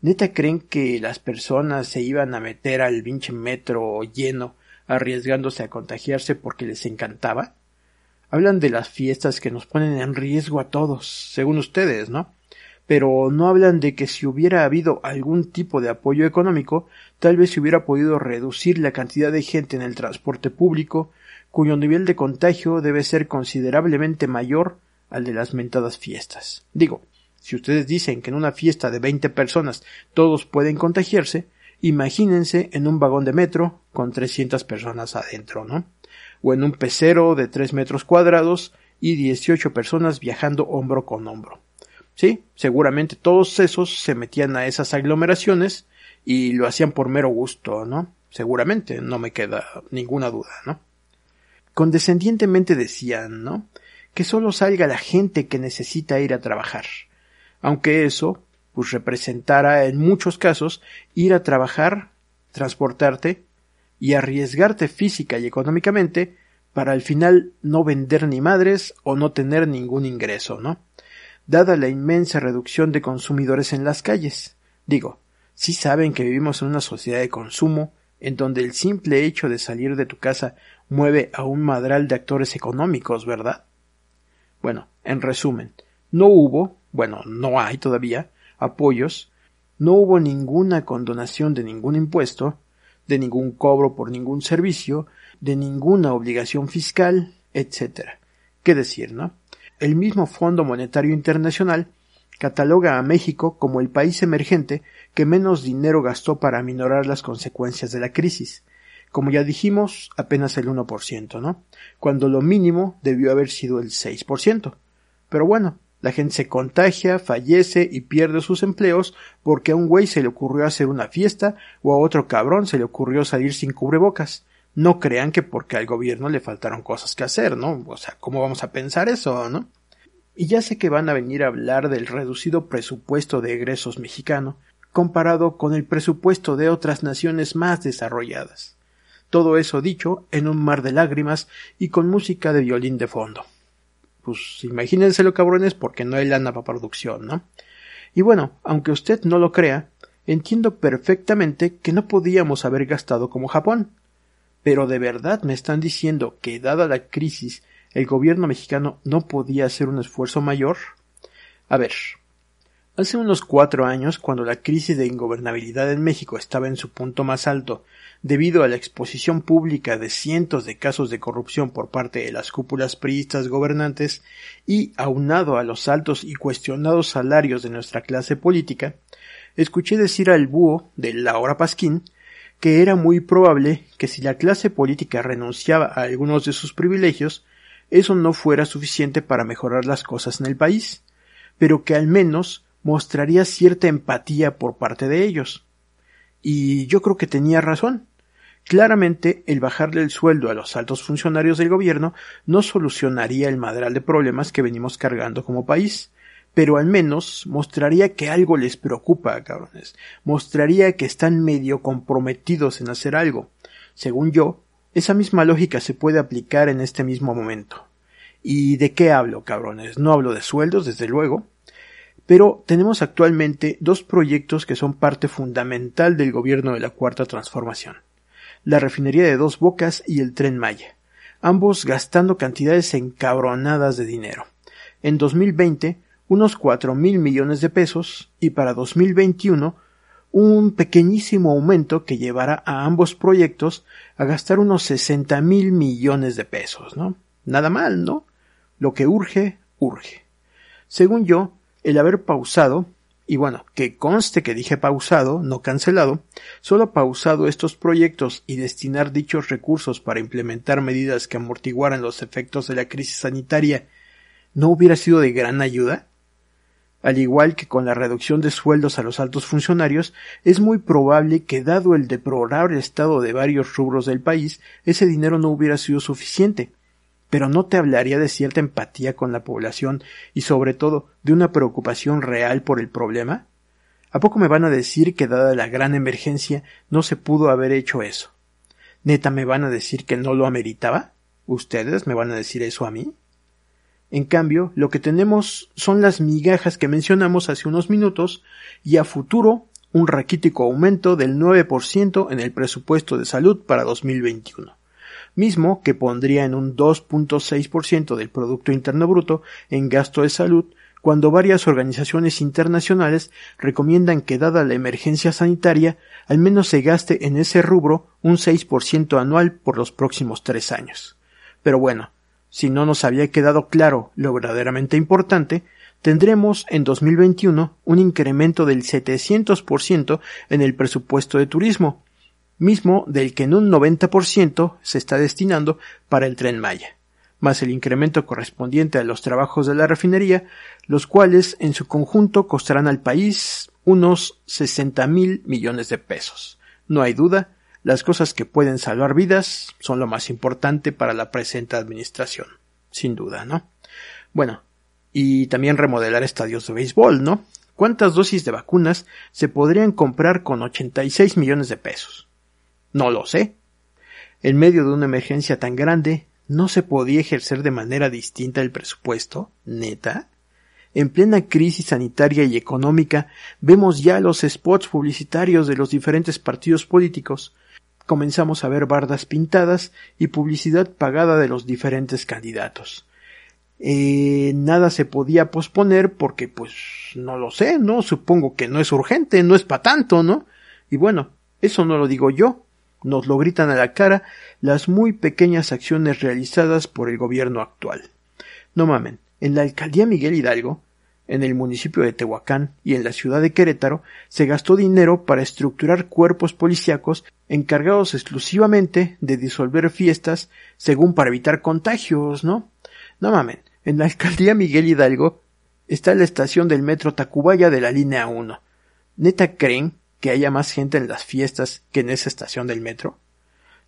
¿Neta creen que las personas se iban a meter al pinche metro lleno arriesgándose a contagiarse porque les encantaba? Hablan de las fiestas que nos ponen en riesgo a todos, según ustedes, ¿no? Pero no hablan de que si hubiera habido algún tipo de apoyo económico, tal vez se hubiera podido reducir la cantidad de gente en el transporte público, cuyo nivel de contagio debe ser considerablemente mayor al de las mentadas fiestas. Digo, si ustedes dicen que en una fiesta de veinte personas todos pueden contagiarse, imagínense en un vagón de metro con trescientas personas adentro, ¿no? O en un pecero de tres metros cuadrados y dieciocho personas viajando hombro con hombro. Sí, seguramente todos esos se metían a esas aglomeraciones y lo hacían por mero gusto, ¿no? Seguramente, no me queda ninguna duda, ¿no? Condescendientemente decían, ¿no? Que solo salga la gente que necesita ir a trabajar. Aunque eso, pues representara en muchos casos ir a trabajar, transportarte y arriesgarte física y económicamente para al final no vender ni madres o no tener ningún ingreso, ¿no? Dada la inmensa reducción de consumidores en las calles. Digo, si saben que vivimos en una sociedad de consumo en donde el simple hecho de salir de tu casa mueve a un madral de actores económicos, ¿verdad? Bueno, en resumen, no hubo, bueno, no hay todavía, apoyos, no hubo ninguna condonación de ningún impuesto, de ningún cobro por ningún servicio, de ninguna obligación fiscal, etc. ¿Qué decir, no? El mismo Fondo Monetario Internacional cataloga a México como el país emergente que menos dinero gastó para aminorar las consecuencias de la crisis, como ya dijimos, apenas el 1%, ¿no? Cuando lo mínimo debió haber sido el 6%. Pero bueno, la gente se contagia, fallece y pierde sus empleos porque a un güey se le ocurrió hacer una fiesta o a otro cabrón se le ocurrió salir sin cubrebocas. No crean que porque al gobierno le faltaron cosas que hacer, ¿no? O sea, ¿cómo vamos a pensar eso, no? Y ya sé que van a venir a hablar del reducido presupuesto de egresos mexicano comparado con el presupuesto de otras naciones más desarrolladas. Todo eso dicho en un mar de lágrimas y con música de violín de fondo. Pues imagínenselo cabrones porque no hay lana para producción, ¿no? Y bueno, aunque usted no lo crea, entiendo perfectamente que no podíamos haber gastado como Japón. Pero de verdad me están diciendo que dada la crisis el gobierno mexicano no podía hacer un esfuerzo mayor. A ver, hace unos cuatro años, cuando la crisis de ingobernabilidad en México estaba en su punto más alto debido a la exposición pública de cientos de casos de corrupción por parte de las cúpulas priistas gobernantes y aunado a los altos y cuestionados salarios de nuestra clase política, escuché decir al búho de Laura Pasquín que era muy probable que si la clase política renunciaba a algunos de sus privilegios, eso no fuera suficiente para mejorar las cosas en el país, pero que al menos mostraría cierta empatía por parte de ellos. Y yo creo que tenía razón. Claramente, el bajarle el sueldo a los altos funcionarios del gobierno no solucionaría el madral de problemas que venimos cargando como país, pero al menos mostraría que algo les preocupa, cabrones. Mostraría que están medio comprometidos en hacer algo. Según yo, esa misma lógica se puede aplicar en este mismo momento. ¿Y de qué hablo, cabrones? No hablo de sueldos, desde luego, pero tenemos actualmente dos proyectos que son parte fundamental del gobierno de la Cuarta Transformación la refinería de Dos Bocas y el tren Maya, ambos gastando cantidades encabronadas de dinero. En 2020, unos cuatro mil millones de pesos y para 2021 un pequeñísimo aumento que llevará a ambos proyectos a gastar unos 60 mil millones de pesos, ¿no? Nada mal, ¿no? Lo que urge, urge. Según yo, el haber pausado y bueno, que conste que dije pausado, no cancelado, solo pausado estos proyectos y destinar dichos recursos para implementar medidas que amortiguaran los efectos de la crisis sanitaria, ¿no hubiera sido de gran ayuda? Al igual que con la reducción de sueldos a los altos funcionarios, es muy probable que dado el deplorable estado de varios rubros del país, ese dinero no hubiera sido suficiente. Pero no te hablaría de cierta empatía con la población y sobre todo de una preocupación real por el problema? ¿A poco me van a decir que dada la gran emergencia no se pudo haber hecho eso? ¿Neta me van a decir que no lo ameritaba? ¿Ustedes me van a decir eso a mí? En cambio, lo que tenemos son las migajas que mencionamos hace unos minutos y a futuro un raquítico aumento del 9% en el presupuesto de salud para 2021, mismo que pondría en un 2.6% del Producto Interno Bruto en gasto de salud cuando varias organizaciones internacionales recomiendan que dada la emergencia sanitaria, al menos se gaste en ese rubro un 6% anual por los próximos tres años. Pero bueno, si no nos había quedado claro lo verdaderamente importante, tendremos en 2021 un incremento del 700% en el presupuesto de turismo, mismo del que en un 90% se está destinando para el tren Maya, más el incremento correspondiente a los trabajos de la refinería, los cuales en su conjunto costarán al país unos 60 mil millones de pesos. No hay duda las cosas que pueden salvar vidas son lo más importante para la presente administración, sin duda, ¿no? Bueno, y también remodelar estadios de béisbol, ¿no? ¿Cuántas dosis de vacunas se podrían comprar con 86 millones de pesos? No lo sé. En medio de una emergencia tan grande, ¿no se podía ejercer de manera distinta el presupuesto? ¿Neta? En plena crisis sanitaria y económica, vemos ya los spots publicitarios de los diferentes partidos políticos, comenzamos a ver bardas pintadas y publicidad pagada de los diferentes candidatos. Eh, nada se podía posponer porque pues no lo sé, ¿no? Supongo que no es urgente, no es para tanto, ¿no? Y bueno, eso no lo digo yo, nos lo gritan a la cara las muy pequeñas acciones realizadas por el gobierno actual. No mamen, en la alcaldía Miguel Hidalgo en el municipio de Tehuacán y en la ciudad de Querétaro se gastó dinero para estructurar cuerpos policíacos encargados exclusivamente de disolver fiestas según para evitar contagios, ¿no? No mamen, en la alcaldía Miguel Hidalgo está la estación del metro Tacubaya de la línea 1. ¿Neta creen que haya más gente en las fiestas que en esa estación del metro?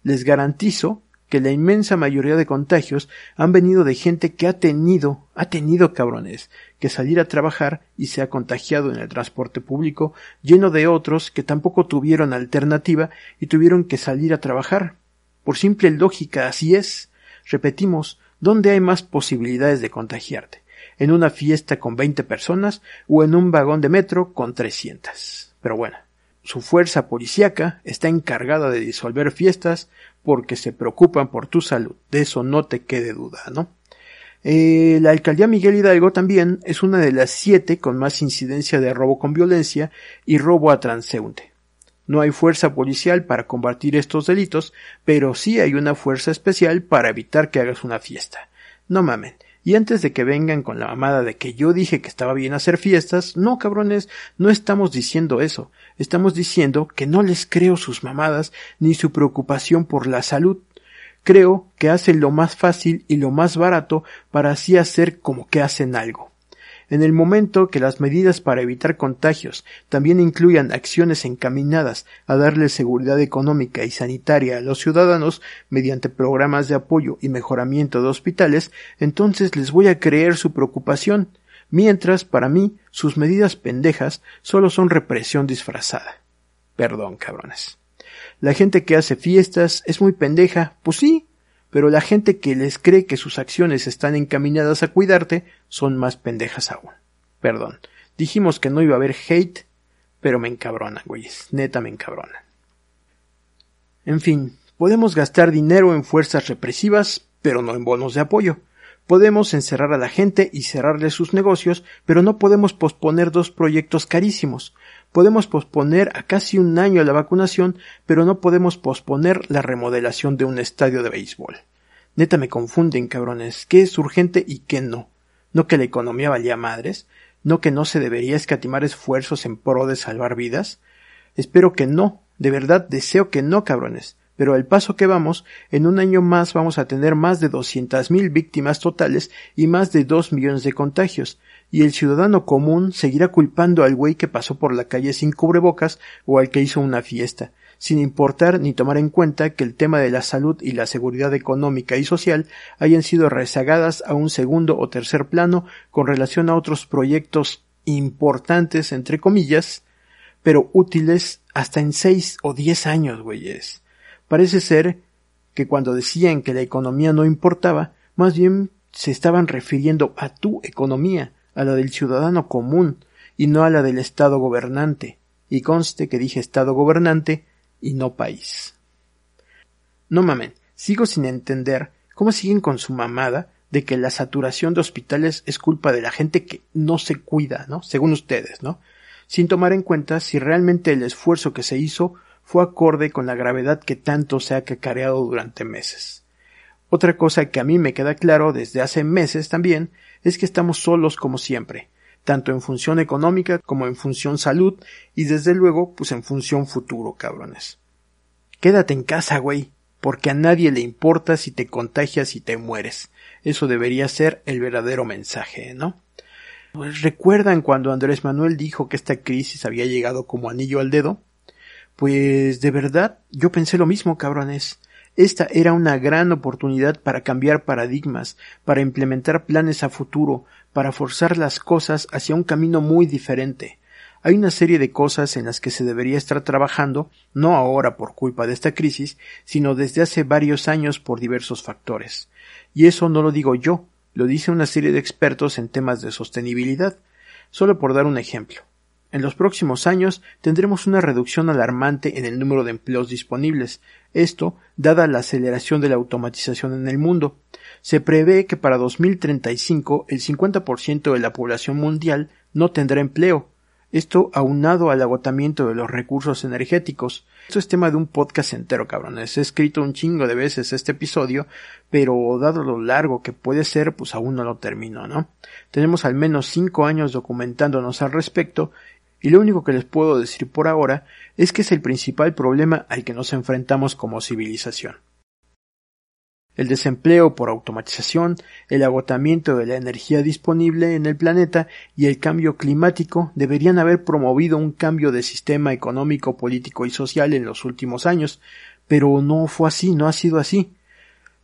Les garantizo que la inmensa mayoría de contagios han venido de gente que ha tenido, ha tenido cabrones, que salir a trabajar y se ha contagiado en el transporte público, lleno de otros que tampoco tuvieron alternativa y tuvieron que salir a trabajar. Por simple lógica, así es. Repetimos, ¿dónde hay más posibilidades de contagiarte? ¿En una fiesta con veinte personas o en un vagón de metro con trescientas? Pero bueno, su fuerza policíaca está encargada de disolver fiestas porque se preocupan por tu salud. De eso no te quede duda, ¿no? Eh, la alcaldía Miguel Hidalgo también es una de las siete con más incidencia de robo con violencia y robo a transeúnte. No hay fuerza policial para combatir estos delitos, pero sí hay una fuerza especial para evitar que hagas una fiesta. No mamen. Y antes de que vengan con la mamada de que yo dije que estaba bien hacer fiestas, no cabrones, no estamos diciendo eso. Estamos diciendo que no les creo sus mamadas ni su preocupación por la salud. Creo que hacen lo más fácil y lo más barato para así hacer como que hacen algo. En el momento que las medidas para evitar contagios también incluyan acciones encaminadas a darle seguridad económica y sanitaria a los ciudadanos mediante programas de apoyo y mejoramiento de hospitales, entonces les voy a creer su preocupación, mientras para mí sus medidas pendejas solo son represión disfrazada. Perdón, cabrones. La gente que hace fiestas es muy pendeja, pues sí, pero la gente que les cree que sus acciones están encaminadas a cuidarte son más pendejas aún. Perdón, dijimos que no iba a haber hate, pero me encabronan, güeyes, neta me encabronan. En fin, podemos gastar dinero en fuerzas represivas, pero no en bonos de apoyo. Podemos encerrar a la gente y cerrarle sus negocios, pero no podemos posponer dos proyectos carísimos. Podemos posponer a casi un año la vacunación, pero no podemos posponer la remodelación de un estadio de béisbol. Neta me confunden, cabrones, qué es urgente y qué no. No que la economía valía madres, no que no se debería escatimar esfuerzos en pro de salvar vidas. Espero que no, de verdad deseo que no, cabrones, pero al paso que vamos, en un año más vamos a tener más de 200.000 víctimas totales y más de 2 millones de contagios, y el ciudadano común seguirá culpando al güey que pasó por la calle sin cubrebocas o al que hizo una fiesta, sin importar ni tomar en cuenta que el tema de la salud y la seguridad económica y social hayan sido rezagadas a un segundo o tercer plano con relación a otros proyectos importantes, entre comillas, pero útiles hasta en seis o diez años, güeyes. Parece ser que cuando decían que la economía no importaba, más bien se estaban refiriendo a tu economía, a la del ciudadano común, y no a la del Estado gobernante. Y conste que dije Estado gobernante y no país. No mamen, sigo sin entender cómo siguen con su mamada de que la saturación de hospitales es culpa de la gente que no se cuida, ¿no? Según ustedes, ¿no? Sin tomar en cuenta si realmente el esfuerzo que se hizo fue acorde con la gravedad que tanto se ha cacareado durante meses. Otra cosa que a mí me queda claro desde hace meses también es que estamos solos como siempre, tanto en función económica como en función salud y desde luego pues en función futuro, cabrones. Quédate en casa, güey, porque a nadie le importa si te contagias y te mueres. Eso debería ser el verdadero mensaje, ¿no? Pues recuerdan cuando Andrés Manuel dijo que esta crisis había llegado como anillo al dedo. Pues de verdad yo pensé lo mismo, cabrones. Esta era una gran oportunidad para cambiar paradigmas, para implementar planes a futuro, para forzar las cosas hacia un camino muy diferente. Hay una serie de cosas en las que se debería estar trabajando, no ahora por culpa de esta crisis, sino desde hace varios años por diversos factores. Y eso no lo digo yo, lo dice una serie de expertos en temas de sostenibilidad. Solo por dar un ejemplo. En los próximos años tendremos una reducción alarmante en el número de empleos disponibles, esto dada la aceleración de la automatización en el mundo. Se prevé que para 2035 el 50% de la población mundial no tendrá empleo, esto aunado al agotamiento de los recursos energéticos. Esto es tema de un podcast entero, cabrones. He escrito un chingo de veces este episodio, pero dado lo largo que puede ser, pues aún no lo termino, ¿no? Tenemos al menos cinco años documentándonos al respecto y lo único que les puedo decir por ahora es que es el principal problema al que nos enfrentamos como civilización. El desempleo por automatización, el agotamiento de la energía disponible en el planeta y el cambio climático deberían haber promovido un cambio de sistema económico, político y social en los últimos años, pero no fue así, no ha sido así.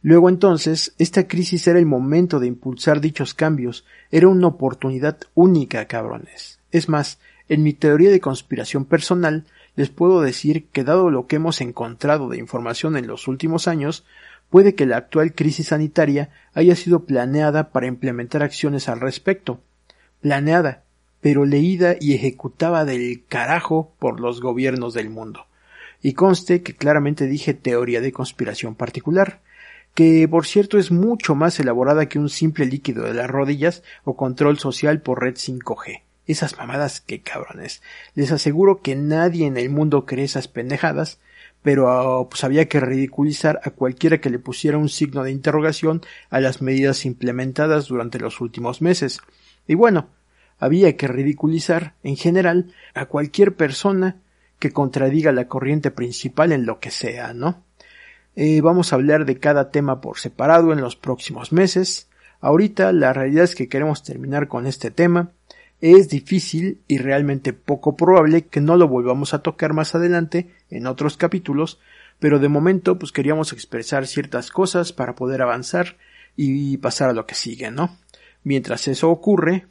Luego entonces, esta crisis era el momento de impulsar dichos cambios, era una oportunidad única, cabrones. Es más, en mi teoría de conspiración personal, les puedo decir que dado lo que hemos encontrado de información en los últimos años, puede que la actual crisis sanitaria haya sido planeada para implementar acciones al respecto. Planeada, pero leída y ejecutada del carajo por los gobiernos del mundo. Y conste que claramente dije teoría de conspiración particular, que por cierto es mucho más elaborada que un simple líquido de las rodillas o control social por red 5G. Esas mamadas que cabrones. Les aseguro que nadie en el mundo cree esas pendejadas, pero ah, pues había que ridiculizar a cualquiera que le pusiera un signo de interrogación a las medidas implementadas durante los últimos meses. Y bueno, había que ridiculizar en general a cualquier persona que contradiga la corriente principal en lo que sea, ¿no? Eh, vamos a hablar de cada tema por separado en los próximos meses. Ahorita la realidad es que queremos terminar con este tema es difícil y realmente poco probable que no lo volvamos a tocar más adelante en otros capítulos, pero de momento pues queríamos expresar ciertas cosas para poder avanzar y pasar a lo que sigue, ¿no? Mientras eso ocurre,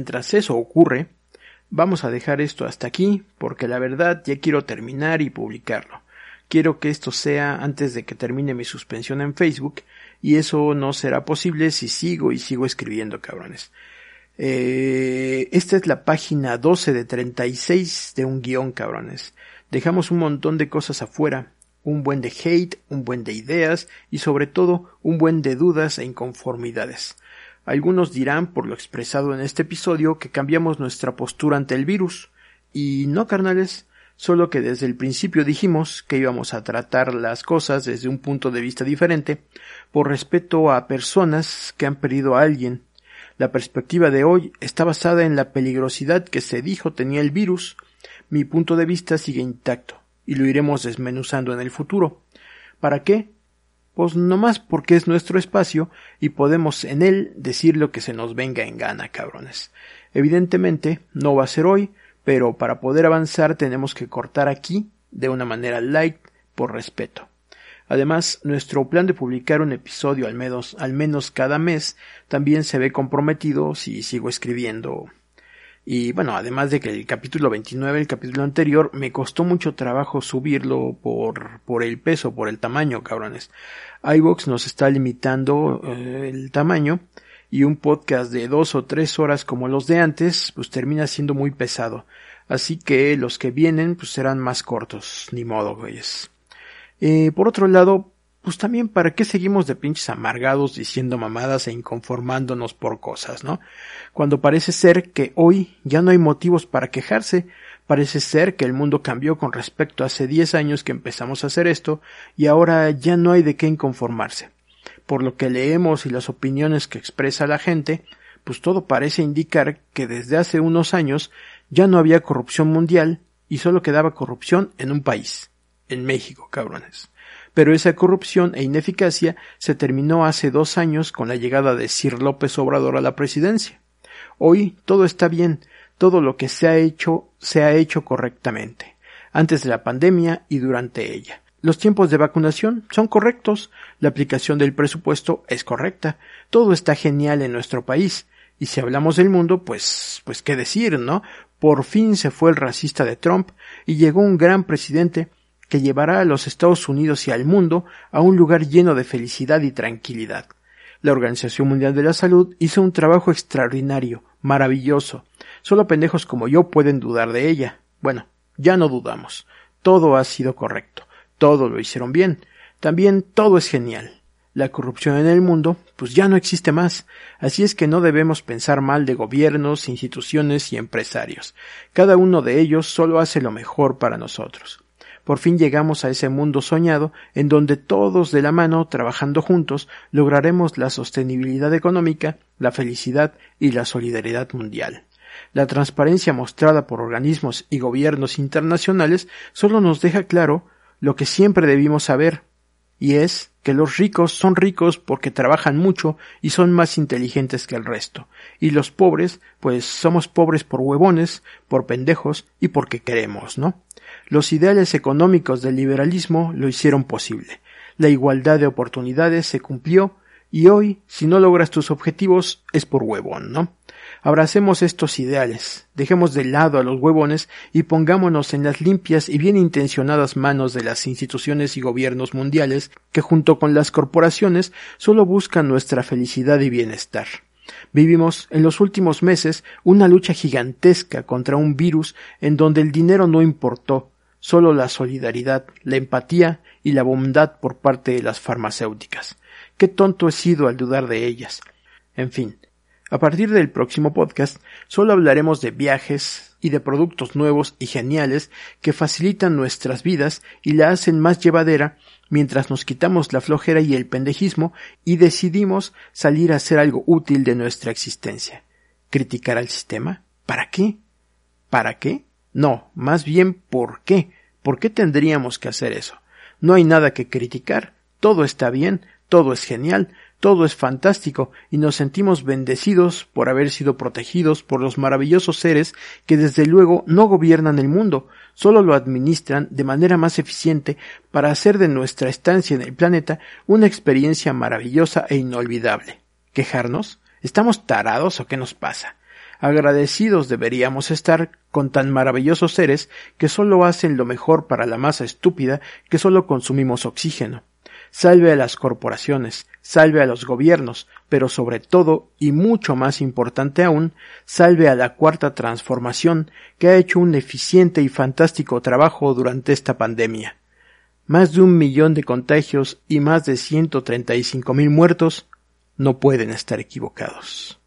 mientras eso ocurre, vamos a dejar esto hasta aquí, porque la verdad ya quiero terminar y publicarlo. Quiero que esto sea antes de que termine mi suspensión en Facebook, y eso no será posible si sigo y sigo escribiendo, cabrones. Eh, esta es la página 12 de 36 de un guion, cabrones. Dejamos un montón de cosas afuera, un buen de hate, un buen de ideas y sobre todo un buen de dudas e inconformidades. Algunos dirán, por lo expresado en este episodio, que cambiamos nuestra postura ante el virus. Y no, carnales, solo que desde el principio dijimos que íbamos a tratar las cosas desde un punto de vista diferente, por respeto a personas que han perdido a alguien. La perspectiva de hoy está basada en la peligrosidad que se dijo tenía el virus. Mi punto de vista sigue intacto y lo iremos desmenuzando en el futuro. ¿Para qué? Pues nomás porque es nuestro espacio y podemos en él decir lo que se nos venga en gana, cabrones. Evidentemente, no va a ser hoy, pero para poder avanzar tenemos que cortar aquí de una manera light por respeto. Además, nuestro plan de publicar un episodio al menos, al menos cada mes también se ve comprometido si sigo escribiendo y bueno, además de que el capítulo 29, el capítulo anterior, me costó mucho trabajo subirlo por, por el peso, por el tamaño, cabrones. iVox nos está limitando eh, el tamaño y un podcast de dos o tres horas como los de antes, pues termina siendo muy pesado. Así que los que vienen, pues serán más cortos, ni modo, güeyes. Eh, por otro lado, pues también para qué seguimos de pinches amargados diciendo mamadas e inconformándonos por cosas, ¿no? Cuando parece ser que hoy ya no hay motivos para quejarse, parece ser que el mundo cambió con respecto a hace diez años que empezamos a hacer esto y ahora ya no hay de qué inconformarse. Por lo que leemos y las opiniones que expresa la gente, pues todo parece indicar que desde hace unos años ya no había corrupción mundial y solo quedaba corrupción en un país, en México, cabrones pero esa corrupción e ineficacia se terminó hace dos años con la llegada de Sir López Obrador a la presidencia. Hoy todo está bien, todo lo que se ha hecho se ha hecho correctamente, antes de la pandemia y durante ella. Los tiempos de vacunación son correctos, la aplicación del presupuesto es correcta, todo está genial en nuestro país, y si hablamos del mundo, pues, pues qué decir, ¿no? Por fin se fue el racista de Trump y llegó un gran presidente que llevará a los Estados Unidos y al mundo a un lugar lleno de felicidad y tranquilidad. La Organización Mundial de la Salud hizo un trabajo extraordinario, maravilloso. Solo pendejos como yo pueden dudar de ella. Bueno, ya no dudamos. Todo ha sido correcto. Todo lo hicieron bien. También todo es genial. La corrupción en el mundo, pues ya no existe más. Así es que no debemos pensar mal de gobiernos, instituciones y empresarios. Cada uno de ellos solo hace lo mejor para nosotros. Por fin llegamos a ese mundo soñado en donde todos de la mano, trabajando juntos, lograremos la sostenibilidad económica, la felicidad y la solidaridad mundial. La transparencia mostrada por organismos y gobiernos internacionales solo nos deja claro lo que siempre debimos saber, y es que los ricos son ricos porque trabajan mucho y son más inteligentes que el resto, y los pobres, pues somos pobres por huevones, por pendejos y porque queremos, ¿no? Los ideales económicos del liberalismo lo hicieron posible. La igualdad de oportunidades se cumplió y hoy, si no logras tus objetivos, es por huevón, ¿no? Abracemos estos ideales, dejemos de lado a los huevones y pongámonos en las limpias y bien intencionadas manos de las instituciones y gobiernos mundiales que junto con las corporaciones solo buscan nuestra felicidad y bienestar. Vivimos en los últimos meses una lucha gigantesca contra un virus en donde el dinero no importó, solo la solidaridad, la empatía y la bondad por parte de las farmacéuticas. Qué tonto he sido al dudar de ellas. En fin, a partir del próximo podcast solo hablaremos de viajes y de productos nuevos y geniales que facilitan nuestras vidas y la hacen más llevadera mientras nos quitamos la flojera y el pendejismo y decidimos salir a hacer algo útil de nuestra existencia. ¿Criticar al sistema? ¿Para qué? ¿Para qué? No, más bien ¿por qué? ¿Por qué tendríamos que hacer eso? No hay nada que criticar, todo está bien, todo es genial, todo es fantástico y nos sentimos bendecidos por haber sido protegidos por los maravillosos seres que desde luego no gobiernan el mundo, solo lo administran de manera más eficiente para hacer de nuestra estancia en el planeta una experiencia maravillosa e inolvidable. ¿Quejarnos? ¿Estamos tarados o qué nos pasa? Agradecidos deberíamos estar con tan maravillosos seres que solo hacen lo mejor para la masa estúpida que solo consumimos oxígeno. Salve a las corporaciones, salve a los gobiernos, pero sobre todo, y mucho más importante aún, salve a la cuarta transformación que ha hecho un eficiente y fantástico trabajo durante esta pandemia. Más de un millón de contagios y más de ciento treinta y cinco mil muertos no pueden estar equivocados.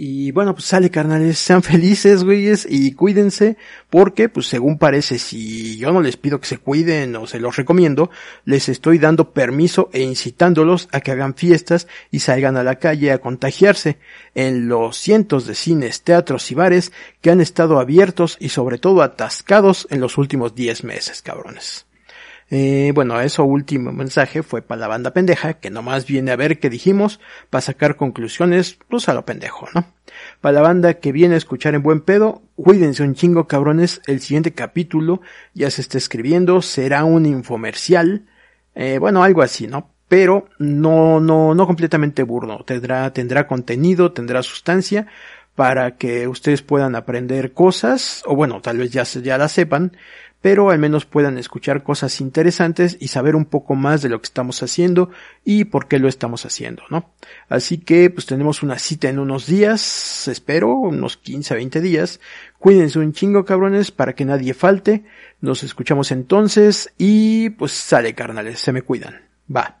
Y bueno, pues sale carnales, sean felices, güeyes, y cuídense, porque pues según parece, si yo no les pido que se cuiden o se los recomiendo, les estoy dando permiso e incitándolos a que hagan fiestas y salgan a la calle a contagiarse en los cientos de cines, teatros y bares que han estado abiertos y sobre todo atascados en los últimos 10 meses, cabrones. Eh, bueno, eso último mensaje fue para la banda pendeja, que nomás viene a ver qué dijimos, para sacar conclusiones, pues a lo pendejo, ¿no? Para la banda que viene a escuchar en buen pedo, cuídense un chingo cabrones, el siguiente capítulo ya se está escribiendo, será un infomercial, eh, bueno, algo así, ¿no? Pero no, no, no completamente burdo, tendrá, tendrá contenido, tendrá sustancia, para que ustedes puedan aprender cosas, o bueno, tal vez ya, ya la sepan, pero al menos puedan escuchar cosas interesantes y saber un poco más de lo que estamos haciendo y por qué lo estamos haciendo, ¿no? Así que pues tenemos una cita en unos días, espero, unos 15 a 20 días. Cuídense un chingo cabrones para que nadie falte. Nos escuchamos entonces y pues sale carnales, se me cuidan. Va.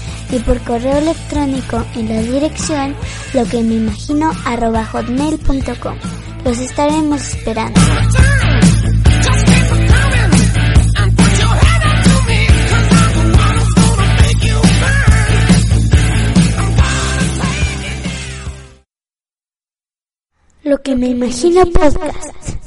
y por correo electrónico en la dirección lo que me imagino hotmail.com. Los estaremos esperando. Lo que me imagino podcast.